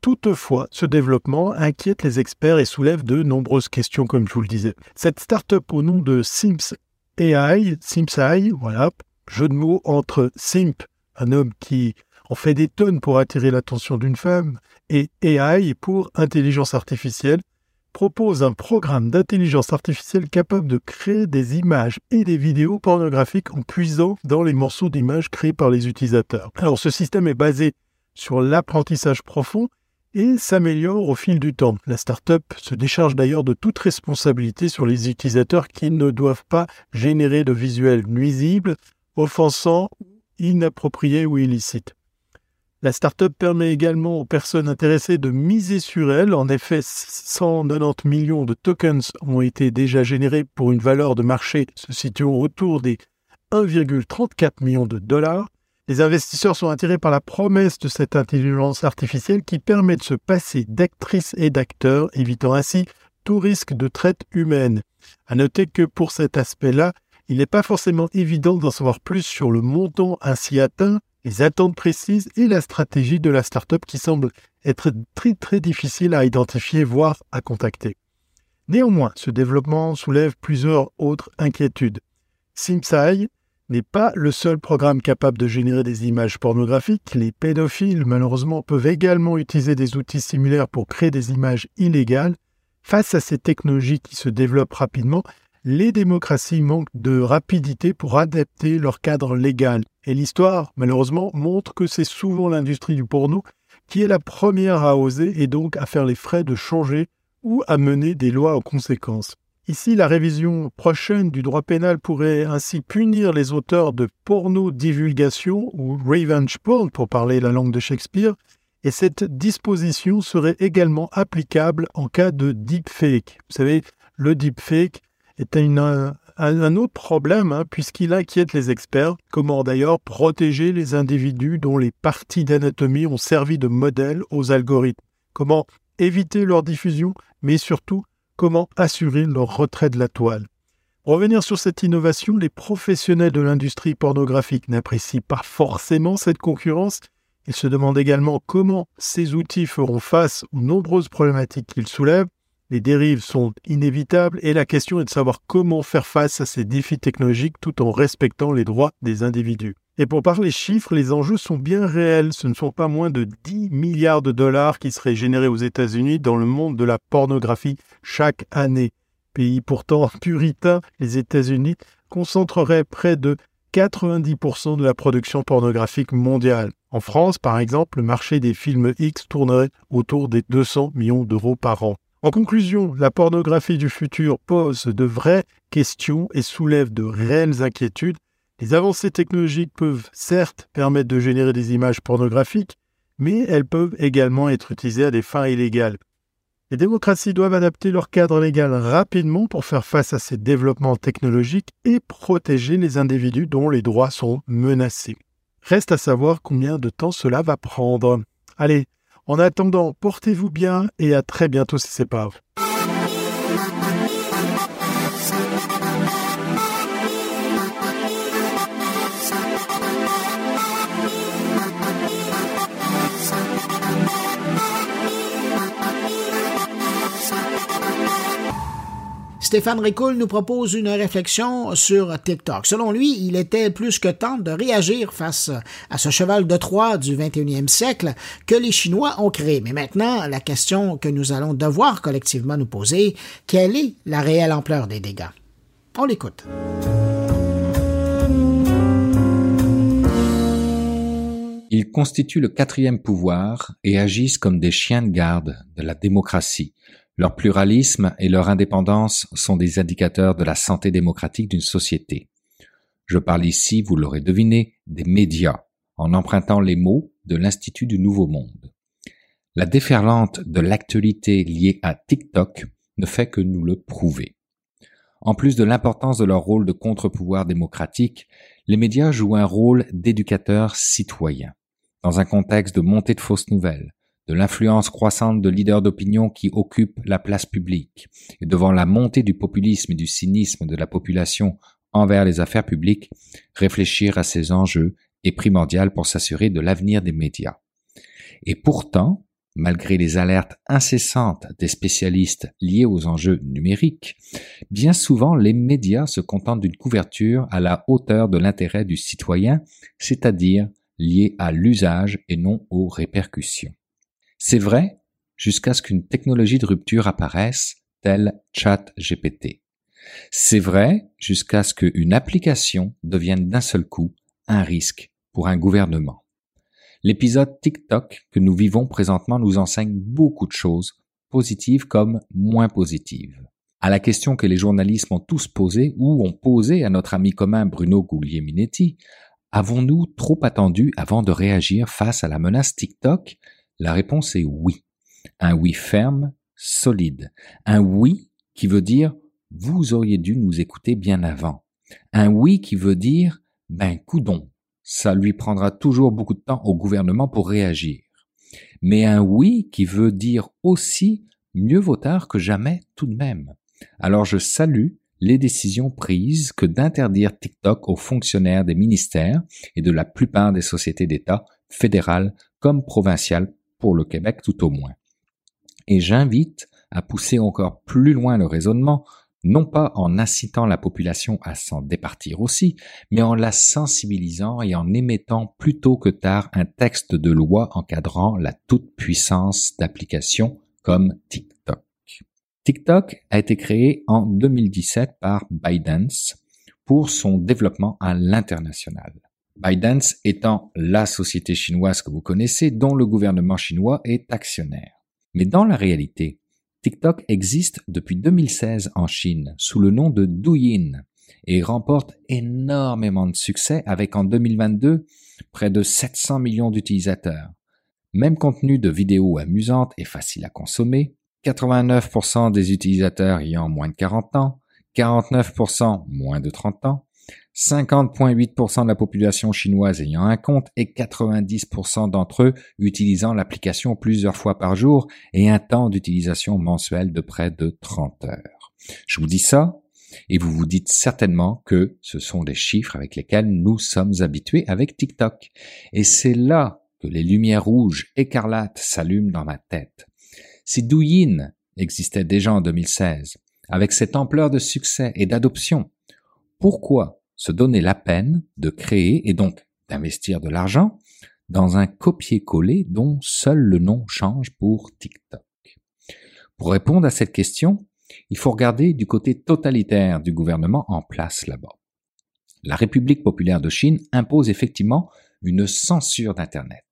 Toutefois, ce développement inquiète les experts et soulève de nombreuses questions, comme je vous le disais. Cette start-up au nom de Sims AI, Sims AI, voilà, jeu de mots entre Simp, un homme qui en fait des tonnes pour attirer l'attention d'une femme, et AI pour intelligence artificielle, propose un programme d'intelligence artificielle capable de créer des images et des vidéos pornographiques en puisant dans les morceaux d'images créés par les utilisateurs. Alors ce système est basé sur l'apprentissage profond et s'améliore au fil du temps. La startup se décharge d'ailleurs de toute responsabilité sur les utilisateurs qui ne doivent pas générer de visuels nuisibles, offensants, inappropriés ou illicites. La start-up permet également aux personnes intéressées de miser sur elle. En effet, 190 millions de tokens ont été déjà générés pour une valeur de marché se situant autour des 1,34 millions de dollars. Les investisseurs sont attirés par la promesse de cette intelligence artificielle qui permet de se passer d'actrices et d'acteurs, évitant ainsi tout risque de traite humaine. À noter que pour cet aspect-là, il n'est pas forcément évident d'en savoir plus sur le montant ainsi atteint, les attentes précises et la stratégie de la startup qui semble être très très difficile à identifier voire à contacter. Néanmoins, ce développement soulève plusieurs autres inquiétudes. Simsai n'est pas le seul programme capable de générer des images pornographiques. Les pédophiles, malheureusement, peuvent également utiliser des outils similaires pour créer des images illégales. Face à ces technologies qui se développent rapidement, les démocraties manquent de rapidité pour adapter leur cadre légal. Et l'histoire, malheureusement, montre que c'est souvent l'industrie du porno qui est la première à oser et donc à faire les frais de changer ou à mener des lois en conséquence. Ici, la révision prochaine du droit pénal pourrait ainsi punir les auteurs de porno-divulgation ou revenge porn pour parler la langue de Shakespeare, et cette disposition serait également applicable en cas de deepfake. Vous savez, le deepfake, est un, un autre problème, hein, puisqu'il inquiète les experts. Comment d'ailleurs protéger les individus dont les parties d'anatomie ont servi de modèle aux algorithmes Comment éviter leur diffusion, mais surtout comment assurer leur retrait de la toile pour revenir sur cette innovation, les professionnels de l'industrie pornographique n'apprécient pas forcément cette concurrence. Ils se demandent également comment ces outils feront face aux nombreuses problématiques qu'ils soulèvent Les dérives sont inévitables et la question est de savoir comment faire face à ces défis technologiques tout en respectant les droits des individus. Et pour parler chiffres, les enjeux sont bien réels. Ce ne sont pas moins de 10 milliards de dollars qui seraient générés aux États-Unis dans le monde de la pornographie chaque année. Pays pourtant puritain, les États-Unis concentreraient près de 90% de la production pornographique mondiale. En France, par exemple, le marché des films X tournerait autour des 200 millions d'euros par an. En conclusion, la pornographie du futur pose de vraies questions et soulève de réelles inquiétudes. Les avancées technologiques peuvent certes permettre de générer des images pornographiques, mais elles peuvent également être utilisées à des fins illégales. Les démocraties doivent adapter leur cadre légal rapidement pour faire face à ces développements technologiques et protéger les individus dont les droits sont menacés. Reste à savoir combien de temps cela va prendre. Allez, en attendant, portez-vous bien et à très bientôt si c'est pas. Stéphane Ricoul nous propose une réflexion sur TikTok. Selon lui, il était plus que temps de réagir face à ce cheval de Troie du 21e siècle que les Chinois ont créé. Mais maintenant, la question que nous allons devoir collectivement nous poser, quelle est la réelle ampleur des dégâts? On l'écoute. Ils constituent le quatrième pouvoir et agissent comme des chiens de garde de la démocratie leur pluralisme et leur indépendance sont des indicateurs de la santé démocratique d'une société. Je parle ici, vous l'aurez deviné, des médias, en empruntant les mots de l'Institut du Nouveau Monde. La déferlante de l'actualité liée à TikTok ne fait que nous le prouver. En plus de l'importance de leur rôle de contre-pouvoir démocratique, les médias jouent un rôle d'éducateurs citoyens. Dans un contexte de montée de fausses nouvelles, de l'influence croissante de leaders d'opinion qui occupent la place publique, et devant la montée du populisme et du cynisme de la population envers les affaires publiques, réfléchir à ces enjeux est primordial pour s'assurer de l'avenir des médias. Et pourtant, malgré les alertes incessantes des spécialistes liés aux enjeux numériques, bien souvent les médias se contentent d'une couverture à la hauteur de l'intérêt du citoyen, c'est-à-dire liée à l'usage et non aux répercussions. C'est vrai jusqu'à ce qu'une technologie de rupture apparaisse, telle ChatGPT. C'est vrai jusqu'à ce qu'une application devienne d'un seul coup un risque pour un gouvernement. L'épisode TikTok que nous vivons présentement nous enseigne beaucoup de choses, positives comme moins positives. À la question que les journalistes ont tous posée ou ont posée à notre ami commun Bruno Guglielminetti, avons-nous trop attendu avant de réagir face à la menace TikTok? La réponse est oui. Un oui ferme, solide. Un oui qui veut dire vous auriez dû nous écouter bien avant. Un oui qui veut dire ben coudon. Ça lui prendra toujours beaucoup de temps au gouvernement pour réagir. Mais un oui qui veut dire aussi mieux vaut tard que jamais tout de même. Alors je salue les décisions prises que d'interdire TikTok aux fonctionnaires des ministères et de la plupart des sociétés d'État, fédérales comme provinciales, pour le Québec tout au moins. Et j'invite à pousser encore plus loin le raisonnement, non pas en incitant la population à s'en départir aussi, mais en la sensibilisant et en émettant plus tôt que tard un texte de loi encadrant la toute-puissance d'applications comme TikTok. TikTok a été créé en 2017 par ByteDance pour son développement à l'international. ByteDance étant la société chinoise que vous connaissez dont le gouvernement chinois est actionnaire. Mais dans la réalité, TikTok existe depuis 2016 en Chine sous le nom de Douyin et remporte énormément de succès avec en 2022 près de 700 millions d'utilisateurs. Même contenu de vidéos amusantes et faciles à consommer, 89% des utilisateurs ayant moins de 40 ans, 49% moins de 30 ans, 50,8% de la population chinoise ayant un compte et 90% d'entre eux utilisant l'application plusieurs fois par jour et un temps d'utilisation mensuel de près de 30 heures. Je vous dis ça et vous vous dites certainement que ce sont des chiffres avec lesquels nous sommes habitués avec TikTok. Et c'est là que les lumières rouges écarlates s'allument dans ma tête. Si Douyin existait déjà en 2016, avec cette ampleur de succès et d'adoption, pourquoi se donner la peine de créer et donc d'investir de l'argent dans un copier-coller dont seul le nom change pour TikTok Pour répondre à cette question, il faut regarder du côté totalitaire du gouvernement en place là-bas. La République populaire de Chine impose effectivement une censure d'Internet.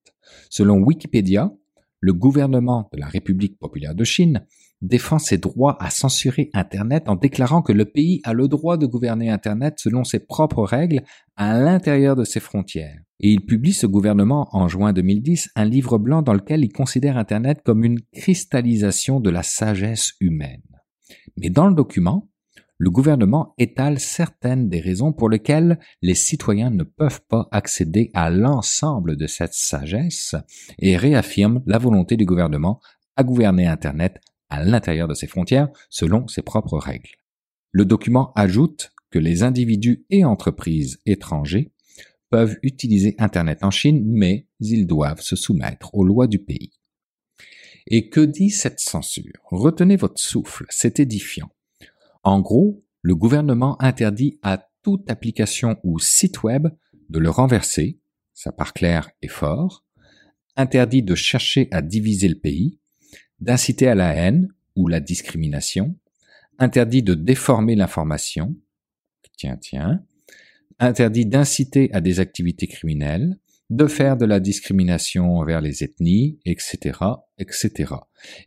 Selon Wikipédia, le gouvernement de la République populaire de Chine défend ses droits à censurer Internet en déclarant que le pays a le droit de gouverner Internet selon ses propres règles à l'intérieur de ses frontières. Et il publie ce gouvernement en juin 2010 un livre blanc dans lequel il considère Internet comme une cristallisation de la sagesse humaine. Mais dans le document, le gouvernement étale certaines des raisons pour lesquelles les citoyens ne peuvent pas accéder à l'ensemble de cette sagesse et réaffirme la volonté du gouvernement à gouverner Internet à l'intérieur de ses frontières selon ses propres règles. Le document ajoute que les individus et entreprises étrangers peuvent utiliser Internet en Chine, mais ils doivent se soumettre aux lois du pays. Et que dit cette censure? Retenez votre souffle, c'est édifiant. En gros, le gouvernement interdit à toute application ou site web de le renverser, ça part clair et fort, interdit de chercher à diviser le pays, d'inciter à la haine ou la discrimination, interdit de déformer l'information, tiens, tiens, interdit d'inciter à des activités criminelles, de faire de la discrimination envers les ethnies, etc., etc.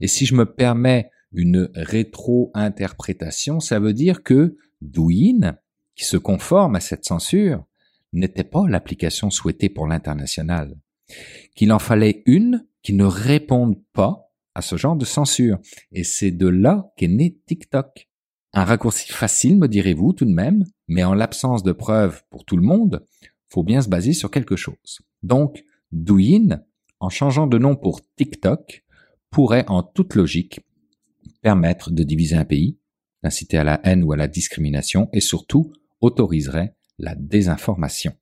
Et si je me permets une rétro-interprétation, ça veut dire que Douyin, qui se conforme à cette censure, n'était pas l'application souhaitée pour l'international. Qu'il en fallait une qui ne réponde pas à ce genre de censure. Et c'est de là qu'est né TikTok. Un raccourci facile, me direz-vous tout de même, mais en l'absence de preuves pour tout le monde, faut bien se baser sur quelque chose. Donc, Douyin, en changeant de nom pour TikTok, pourrait en toute logique permettre de diviser un pays, d'inciter à la haine ou à la discrimination et surtout autoriserait la désinformation.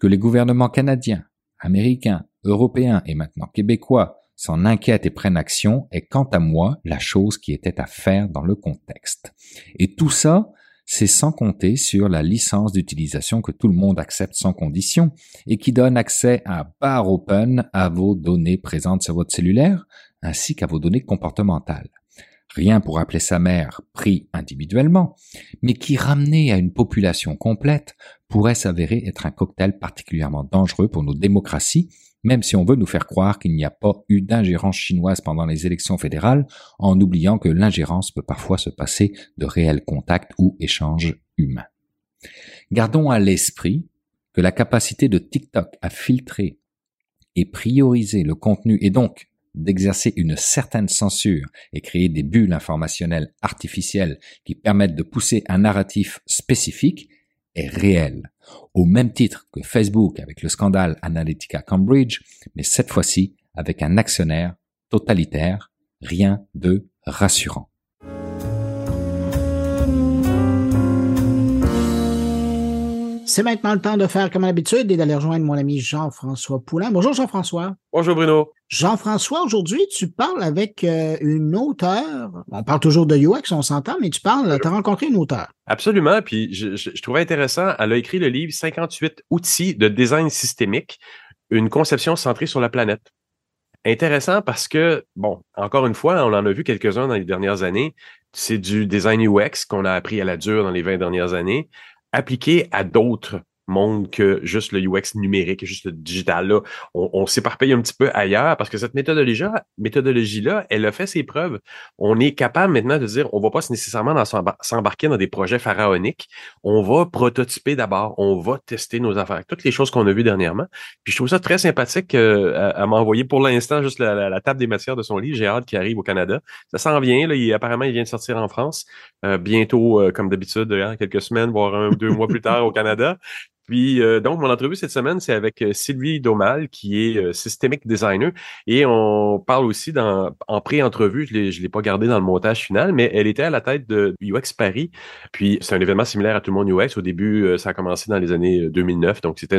Que les gouvernements canadiens, américains, européens et maintenant québécois s'en inquiètent et prennent action est quant à moi la chose qui était à faire dans le contexte. Et tout ça, c'est sans compter sur la licence d'utilisation que tout le monde accepte sans condition et qui donne accès à bar open à vos données présentes sur votre cellulaire ainsi qu'à vos données comportementales rien pour appeler sa mère pris individuellement, mais qui ramené à une population complète pourrait s'avérer être un cocktail particulièrement dangereux pour nos démocraties, même si on veut nous faire croire qu'il n'y a pas eu d'ingérence chinoise pendant les élections fédérales, en oubliant que l'ingérence peut parfois se passer de réels contacts ou échanges humains. Gardons à l'esprit que la capacité de TikTok à filtrer et prioriser le contenu et donc d'exercer une certaine censure et créer des bulles informationnelles artificielles qui permettent de pousser un narratif spécifique est réel, au même titre que Facebook avec le scandale Analytica Cambridge, mais cette fois-ci avec un actionnaire totalitaire, rien de rassurant. C'est maintenant le temps de faire comme d'habitude et d'aller rejoindre mon ami Jean-François Poulain. Bonjour Jean-François. Bonjour Bruno. Jean-François, aujourd'hui, tu parles avec euh, une auteure. On parle toujours de UX, on s'entend, mais tu parles, tu as rencontré une auteure. Absolument. Puis je, je, trouvais intéressant, elle a écrit le livre 58 outils de design systémique, une conception centrée sur la planète. Intéressant parce que, bon, encore une fois, on en a vu quelques-uns dans les dernières années. C'est du design UX qu'on a appris à la dure dans les 20 dernières années appliqué à d'autres monde que juste le UX numérique, juste le digital. Là. On, s'éparpille un petit peu ailleurs parce que cette méthodologie-là, méthodologie-là, elle a fait ses preuves. On est capable maintenant de dire, on va pas nécessairement s'embarquer dans des projets pharaoniques. On va prototyper d'abord, on va tester nos affaires. Toutes les choses qu'on a vues dernièrement. Puis je trouve ça très sympathique euh, à, m'envoyer pour l'instant juste la, table des matières de son livre. J'ai hâte qu'il arrive au Canada. Ça s'en vient. Là, il, apparemment, il vient de sortir en France. Euh, bientôt, euh, comme d'habitude, hein, quelques semaines, voire un deux mois plus tard au Canada. Puis euh, donc, mon entrevue cette semaine, c'est avec euh, Sylvie Domal, qui est euh, systemic designer. Et on parle aussi dans, en pré-entrevue, je ne l'ai pas gardé dans le montage final, mais elle était à la tête de UX Paris. Puis c'est un événement similaire à tout le monde UX. Au début, ça a commencé dans les années 2009. Donc c'était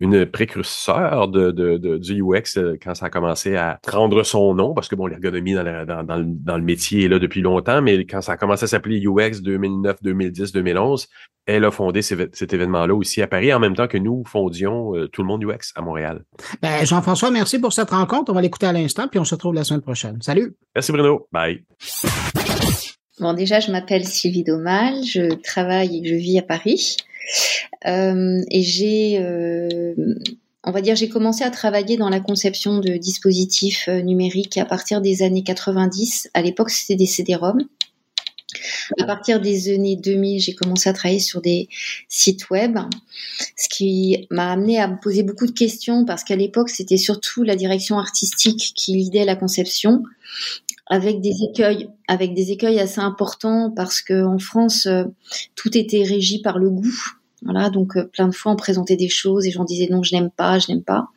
une, précurseur de, du UX quand ça a commencé à prendre son nom, parce que bon, l'ergonomie dans, dans, dans, le métier est là depuis longtemps, mais quand ça a commencé à s'appeler UX 2009, 2010, 2011, elle a fondé cet événement-là aussi à Paris, en même temps que nous fondions euh, tout le monde UX à Montréal. Ben, Jean-François, merci pour cette rencontre. On va l'écouter à l'instant, puis on se retrouve la semaine prochaine. Salut. Merci Bruno. Bye. Bon, déjà, je m'appelle Sylvie Domal, je travaille et je vis à Paris. Euh, et j'ai, euh, on va dire, j'ai commencé à travailler dans la conception de dispositifs numériques à partir des années 90. À l'époque, c'était des CD-ROM. À partir des années 2000, j'ai commencé à travailler sur des sites web, ce qui m'a amené à me poser beaucoup de questions parce qu'à l'époque, c'était surtout la direction artistique qui lidait la conception avec des écueils, avec des écueils assez importants parce que en France, euh, tout était régi par le goût. Donc euh, plein de fois on présentait des choses et j'en disais non, je n'aime pas, je n'aime pas.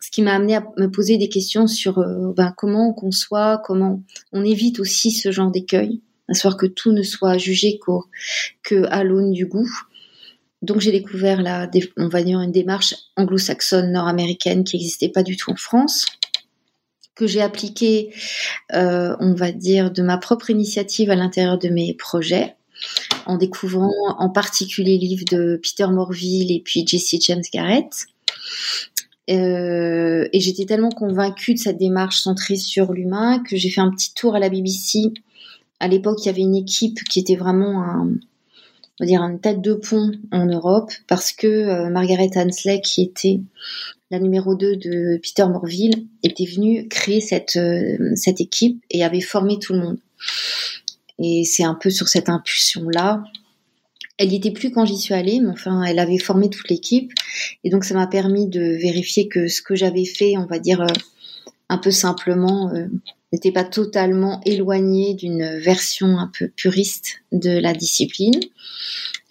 Ce qui m'a amené à me poser des questions sur euh, ben, comment on conçoit, comment on évite aussi ce genre d'écueil à savoir que tout ne soit jugé qu'au, que à l'aune du goût. Donc j'ai découvert la, on va dire une démarche anglo-saxonne nord-américaine qui n'existait pas du tout en France, que j'ai appliquée, euh, on va dire, de ma propre initiative à l'intérieur de mes projets, en découvrant en particulier les livres de Peter Morville et puis Jesse James Garrett. Euh, et j'étais tellement convaincue de cette démarche centrée sur l'humain que j'ai fait un petit tour à la BBC à l'époque, il y avait une équipe qui était vraiment un, on va dire une tête de pont en Europe parce que euh, Margaret Hansley, qui était la numéro 2 de Peter Morville, était venue créer cette, euh, cette équipe et avait formé tout le monde. Et c'est un peu sur cette impulsion-là. Elle n'y était plus quand j'y suis allée, mais enfin, elle avait formé toute l'équipe. Et donc, ça m'a permis de vérifier que ce que j'avais fait, on va dire, euh, un peu simplement, n'était pas totalement éloigné d'une version un peu puriste de la discipline.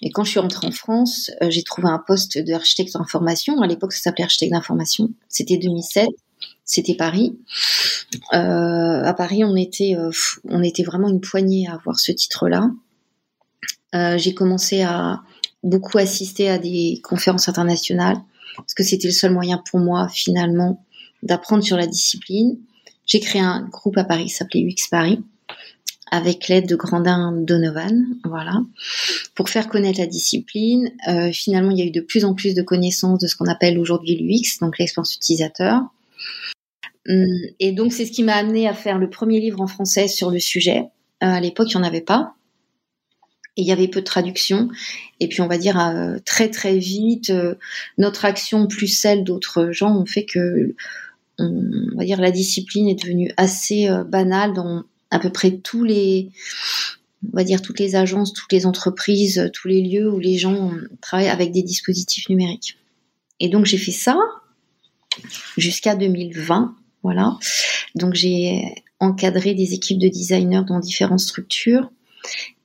Et quand je suis rentrée en France, euh, j'ai trouvé un poste d'architecte d'information. À l'époque, ça s'appelait architecte d'information. C'était 2007. C'était Paris. Euh, à Paris, on était, euh, on était vraiment une poignée à avoir ce titre-là. j'ai commencé à beaucoup assister à des conférences internationales parce que c'était le seul moyen pour moi, finalement, d'apprendre sur la discipline j'ai créé un groupe à Paris s'appelait UX Paris avec l'aide de Grandin Donovan, voilà, pour faire connaître la discipline. Euh, finalement, il y a eu de plus en plus de connaissances de ce qu'on appelle aujourd'hui l'UX, donc l'expérience utilisateur. Hum, et donc, c'est ce qui m'a amené à faire le premier livre en français sur le sujet. Euh, à l'époque, il n'y en avait pas. Et il y avait peu de traduction. Et puis, on va dire, euh, très très vite, notre action plus celle d'autres gens ont fait que on va dire la discipline est devenue assez euh, banale dans à peu près tous les on va dire toutes les agences, toutes les entreprises, tous les lieux où les gens travaillent avec des dispositifs numériques. Et donc j'ai fait ça jusqu'à 2020, voilà. Donc j'ai encadré des équipes de designers dans différentes structures.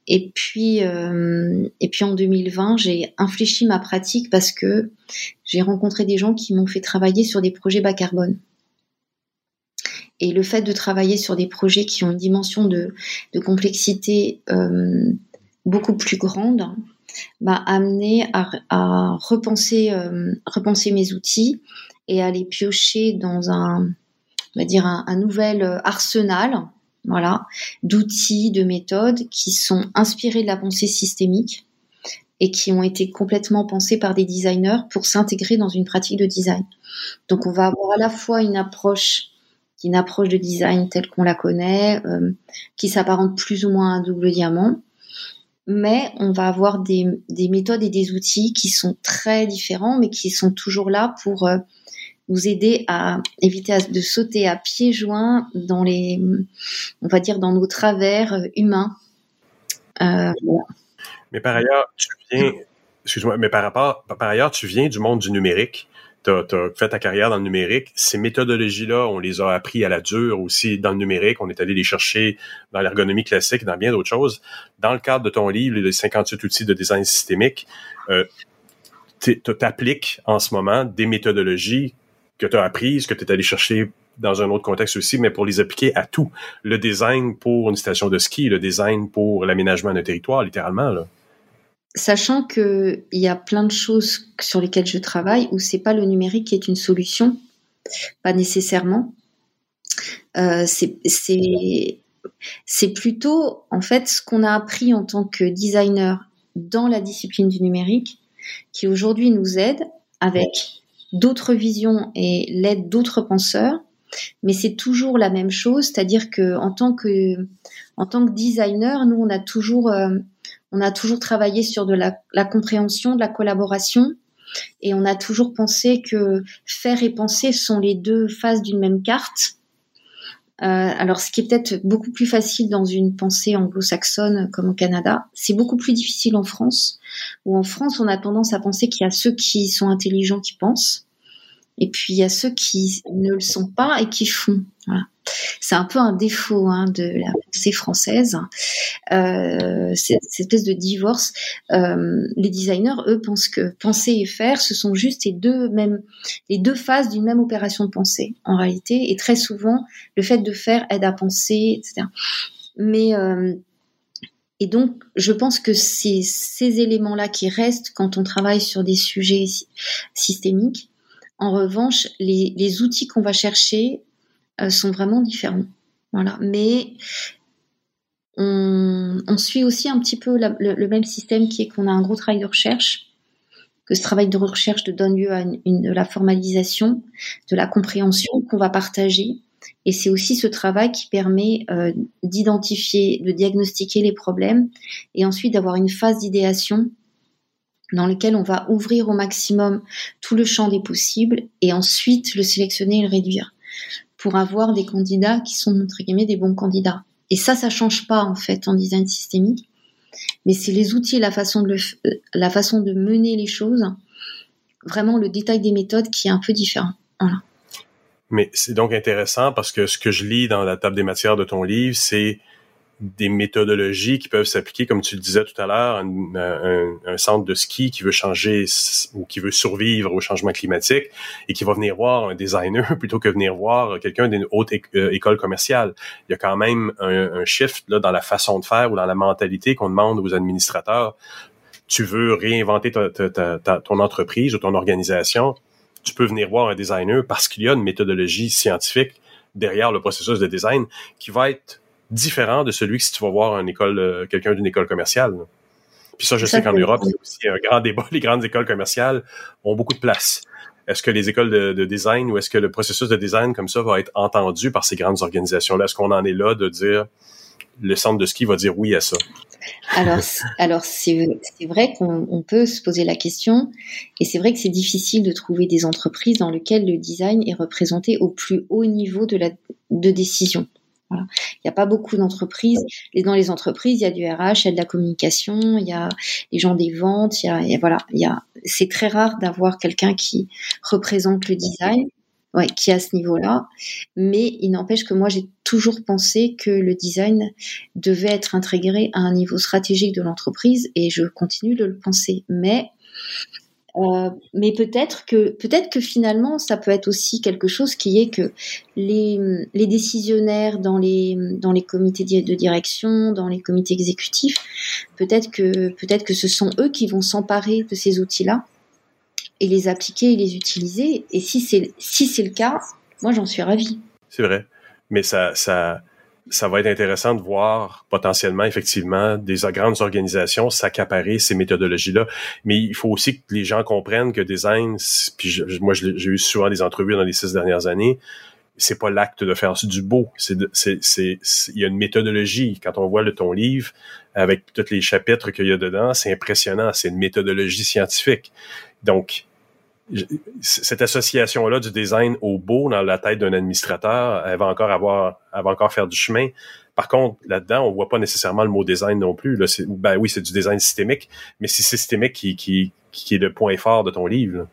Et puis, euh, et puis en 2020, j'ai infléchi ma pratique parce que j'ai rencontré des gens qui m'ont fait travailler sur des projets bas carbone. Et le fait de travailler sur des projets qui ont une dimension de, complexité euh, beaucoup plus grande m'a amené à, repenser, euh, repenser mes outils et à les piocher dans un, on va dire un, nouvel arsenal, voilà, d'outils, de méthodes qui sont inspirés de la pensée systémique et qui ont été complètement pensés par des designers pour s'intégrer dans une pratique de design. Donc on va avoir à la fois une approche qui une approche de design telle qu'on la connaît, euh, qui s'apparente plus ou moins à un double diamant. Mais on va avoir des, des, méthodes et des outils qui sont très différents, mais qui sont toujours là pour euh, nous aider à éviter de sauter à pieds joints dans les, on va dire, dans nos travers euh, humains. Euh, Mais par ailleurs, tu viens, excuse-moi, mais par rapport, par ailleurs, tu viens du monde du numérique tu as, fait ta carrière dans le numérique. Ces méthodologies-là, on les a appris à la dure aussi dans le numérique. On est allé les chercher dans l'ergonomie classique, dans bien d'autres choses. Dans le cadre de ton livre, les 58 outils de design systémique, euh, tu appliques en ce moment des méthodologies que tu as apprises, que tu es allé chercher dans un autre contexte aussi, mais pour les appliquer à tout. Le design pour une station de ski, le design pour l'aménagement d'un territoire, littéralement. Là. Sachant qu'il y a plein de choses sur lesquelles je travaille où c'est pas le numérique qui est une solution, pas nécessairement. Euh, c'est plutôt en fait ce qu'on a appris en tant que designer dans la discipline du numérique qui aujourd'hui nous aide avec d'autres visions et l'aide d'autres penseurs mais c'est toujours la même chose, c'est-à-dire que en tant que designer, nous on a toujours euh, on a toujours travaillé sur de la, compréhension, de la collaboration, et on a toujours pensé que faire et penser sont les deux faces d'une même carte. Euh, alors, ce qui est peut-être beaucoup plus facile dans une pensée anglo-saxonne comme au Canada, c'est beaucoup plus difficile en France, où en France, on a tendance à penser qu'il y a ceux qui sont intelligents qui pensent, et puis il y a ceux qui ne le sont pas et qui font. C'est un peu un défaut hein, de la pensée française, euh, cette, espèce de divorce. Euh, les designers, eux, pensent que penser et faire, ce sont juste les deux mêmes, les deux phases d'une même opération de pensée, en réalité. Et très souvent, le fait de faire aide à penser, etc. Mais euh, et donc, je pense que c'est ces éléments-là qui restent quand on travaille sur des sujets systémiques. En revanche, les, outils qu'on va chercher sont vraiment différents. Voilà. Mais on, suit aussi un petit peu le, même système qui est qu'on a un gros travail de recherche, que ce travail de recherche donne lieu à de la formalisation, de la compréhension qu'on va partager. Et c'est aussi ce travail qui permet euh, d'identifier, de diagnostiquer les problèmes et ensuite d'avoir une phase d'idéation dans lequel on va ouvrir au maximum tout le champ des possibles et ensuite le sélectionner et le réduire pour avoir des candidats qui sont entre guillemets des bons candidats. Et ça, ça change pas en fait en design systémique, mais c'est les outils la façon de la façon de mener les choses, vraiment le détail des méthodes qui est un peu différent. Mais c'est donc intéressant parce que ce que je lis dans la table des matières de ton livre, c'est des méthodologies qui peuvent s'appliquer, comme tu le disais tout à l'heure, un, un, un, centre de ski qui veut changer ou qui veut survivre au changement climatique et qui va venir voir un designer plutôt que venir voir quelqu'un d'une haute euh, école commerciale. Il y a quand même un, shift là, dans la façon de faire ou dans la mentalité qu'on demande aux administrateurs. Tu veux réinventer ta, ton entreprise ou ton organisation, tu peux venir voir un designer parce qu'il y a une méthodologie scientifique derrière le processus de design qui va être différent de celui que si tu vas voir une école, euh, quelqu'un d'une école commerciale. Puis ça, je sais qu'en Europe, c'est aussi un grand débat. Les grandes écoles commerciales ont beaucoup de place. Est-ce que les écoles de, design ou est-ce que le processus de design comme ça va être entendu par ces grandes organisations-là? Est-ce qu'on en est là de dire le centre de ski va dire oui à ça? Alors, alors c'est vrai qu'on peut se poser la question, et c'est vrai que c'est difficile de trouver des entreprises dans lesquelles le design est représenté au plus haut niveau de la de décision. Il n'y a pas beaucoup d'entreprises. Dans les entreprises, il y a du RH, il y a de la communication, il y a les gens des ventes, il y a, voilà, il y a. C'est très rare d'avoir quelqu'un qui représente le design, qui est à ce niveau-là. Mais il n'empêche que moi, j'ai toujours pensé que le design devait être intégré à un niveau stratégique de l'entreprise, et je continue de le penser. Mais euh, mais peut-être que peut-être que finalement ça peut être aussi quelque chose qui est que les, décisionnaires dans les dans les comités de direction, dans les comités exécutifs, peut-être que peut-être que ce sont eux qui vont s'emparer de ces outils-là et les appliquer et les utiliser. Et si c'est si c'est le cas, moi j'en suis ravie. C'est vrai, mais ça ça ça va être intéressant de voir potentiellement, effectivement, des grandes organisations s'accaparer ces méthodologies-là. Mais il faut aussi que les gens comprennent que design, puis moi j'ai eu souvent des entrevues dans les six dernières années, c'est pas l'acte de faire du beau. C'est, c'est, c'est, il y a une méthodologie. Quand on voit le ton livre avec tous les chapitres qu'il y a dedans, c'est impressionnant. C'est une méthodologie scientifique. Donc, cette association-là du design au beau dans la tête d'un administrateur, elle va encore avoir, elle va encore faire du chemin. Par contre, là-dedans, on voit pas nécessairement le mot design non plus. Ben oui, c'est du design systémique, mais c'est systémique qui, est le point fort de ton livre.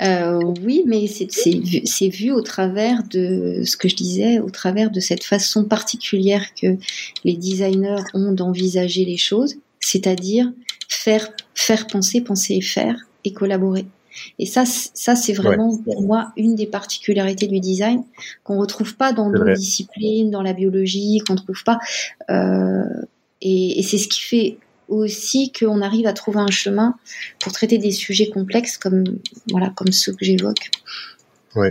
Euh, oui, mais c'est vu au travers de ce que je disais, au travers de cette façon particulière que les designers ont d'envisager les choses, c'est-à-dire faire, faire penser, penser et faire et collaborer. Et ça, ça c'est vraiment pour moi une des particularités du design qu'on retrouve pas dans d'autres disciplines, dans la biologie, qu'on trouve pas. Euh, et, et c'est ce qui fait aussi qu'on arrive à trouver un chemin pour traiter des sujets complexes comme voilà comme ceux que j'évoque. Oui,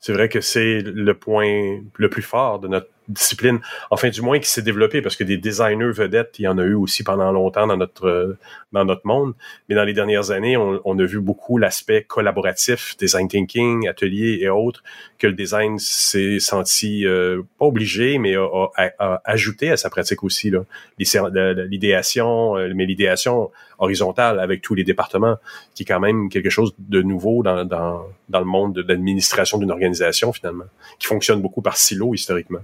c'est vrai que c'est le point le plus fort de notre discipline, enfin du moins qui s'est développée, parce que des designers vedettes, il y en a eu aussi pendant longtemps dans notre dans notre monde, mais dans les dernières années, on, on a vu beaucoup l'aspect collaboratif, design thinking, ateliers et autres, que le design s'est senti euh, pas obligé, mais a, a, ajouté à sa pratique aussi là, l'idéation, euh, mais l'idéation horizontale avec tous les départements, qui est quand même quelque chose de nouveau dans dans, dans le monde de l'administration d'une organisation finalement, qui fonctionne beaucoup par silo historiquement.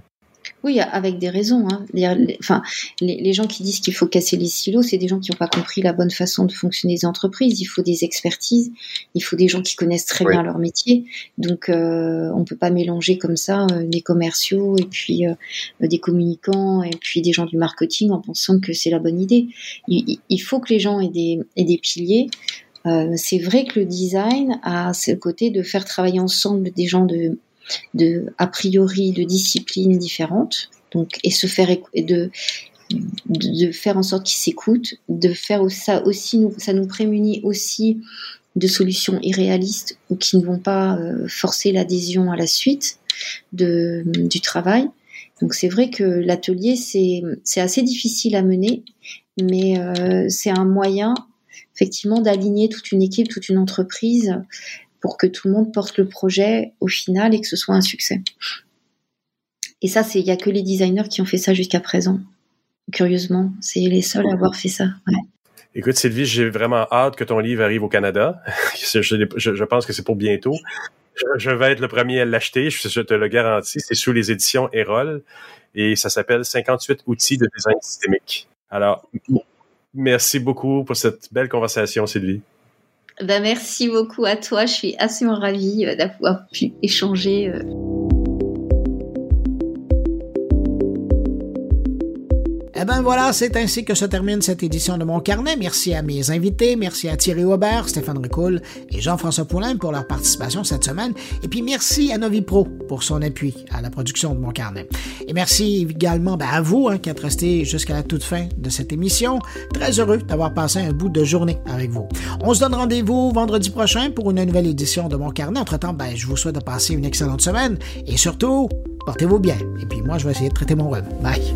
Oui, avec des raisons. Hein. Les, enfin, les, gens qui disent qu'il faut casser les silos, c'est des gens qui n'ont pas compris la bonne façon de fonctionner des entreprises. Il faut des expertises, il faut des gens qui connaissent très bien leur métier. Donc, euh, on peut pas mélanger comme ça euh, des commerciaux et puis euh, des communicants et puis des gens du marketing en pensant que c'est la bonne idée. Il, faut que les gens aient des, aient des piliers. Euh, c'est vrai que le design a ce côté de faire travailler ensemble des gens de de a priori de disciplines différentes, donc et se faire et de de faire en sorte qu'ils s'écoutent, de faire ça aussi, ça nous prémunit aussi de solutions irréalistes ou qui ne vont pas euh, forcer l'adhésion à la suite de, du travail. Donc c'est vrai que l'atelier c'est assez difficile à mener, mais euh, c'est un moyen effectivement d'aligner toute une équipe, toute une entreprise pour que tout le monde porte le projet au final et que ce soit un succès. Et ça, il y a que les designers qui ont fait ça jusqu'à présent. Curieusement, c'est les seuls à avoir fait ça. Écoute, Sylvie, j'ai vraiment hâte que ton livre arrive au Canada. je, pense que c'est pour bientôt. Je, vais être le premier à l'acheter, je, te le garantis. C'est sous les éditions Erol et ça s'appelle 58 outils de design systémique. Alors, merci beaucoup pour cette belle conversation, Sylvie. Ben, merci beaucoup à toi. Je suis assez ravie euh, d'avoir pu échanger. Eh ben voilà, c'est ainsi que se termine cette édition de mon carnet. Merci à mes invités, merci à Thierry Aubert, Stéphane Ricoul et Jean-François Poulain pour leur participation cette semaine. Et puis merci à Novipro pour son appui à la production de mon carnet. Et merci également ben, à vous hein, qui êtes resté jusqu'à la toute fin de cette émission. Très heureux d'avoir passé un bout de journée avec vous. On se donne rendez-vous vendredi prochain pour une nouvelle édition de mon carnet. Entre-temps, ben, je vous souhaite de passer une excellente semaine et surtout, portez-vous bien. Et puis moi, je vais essayer de traiter mon web. Bye.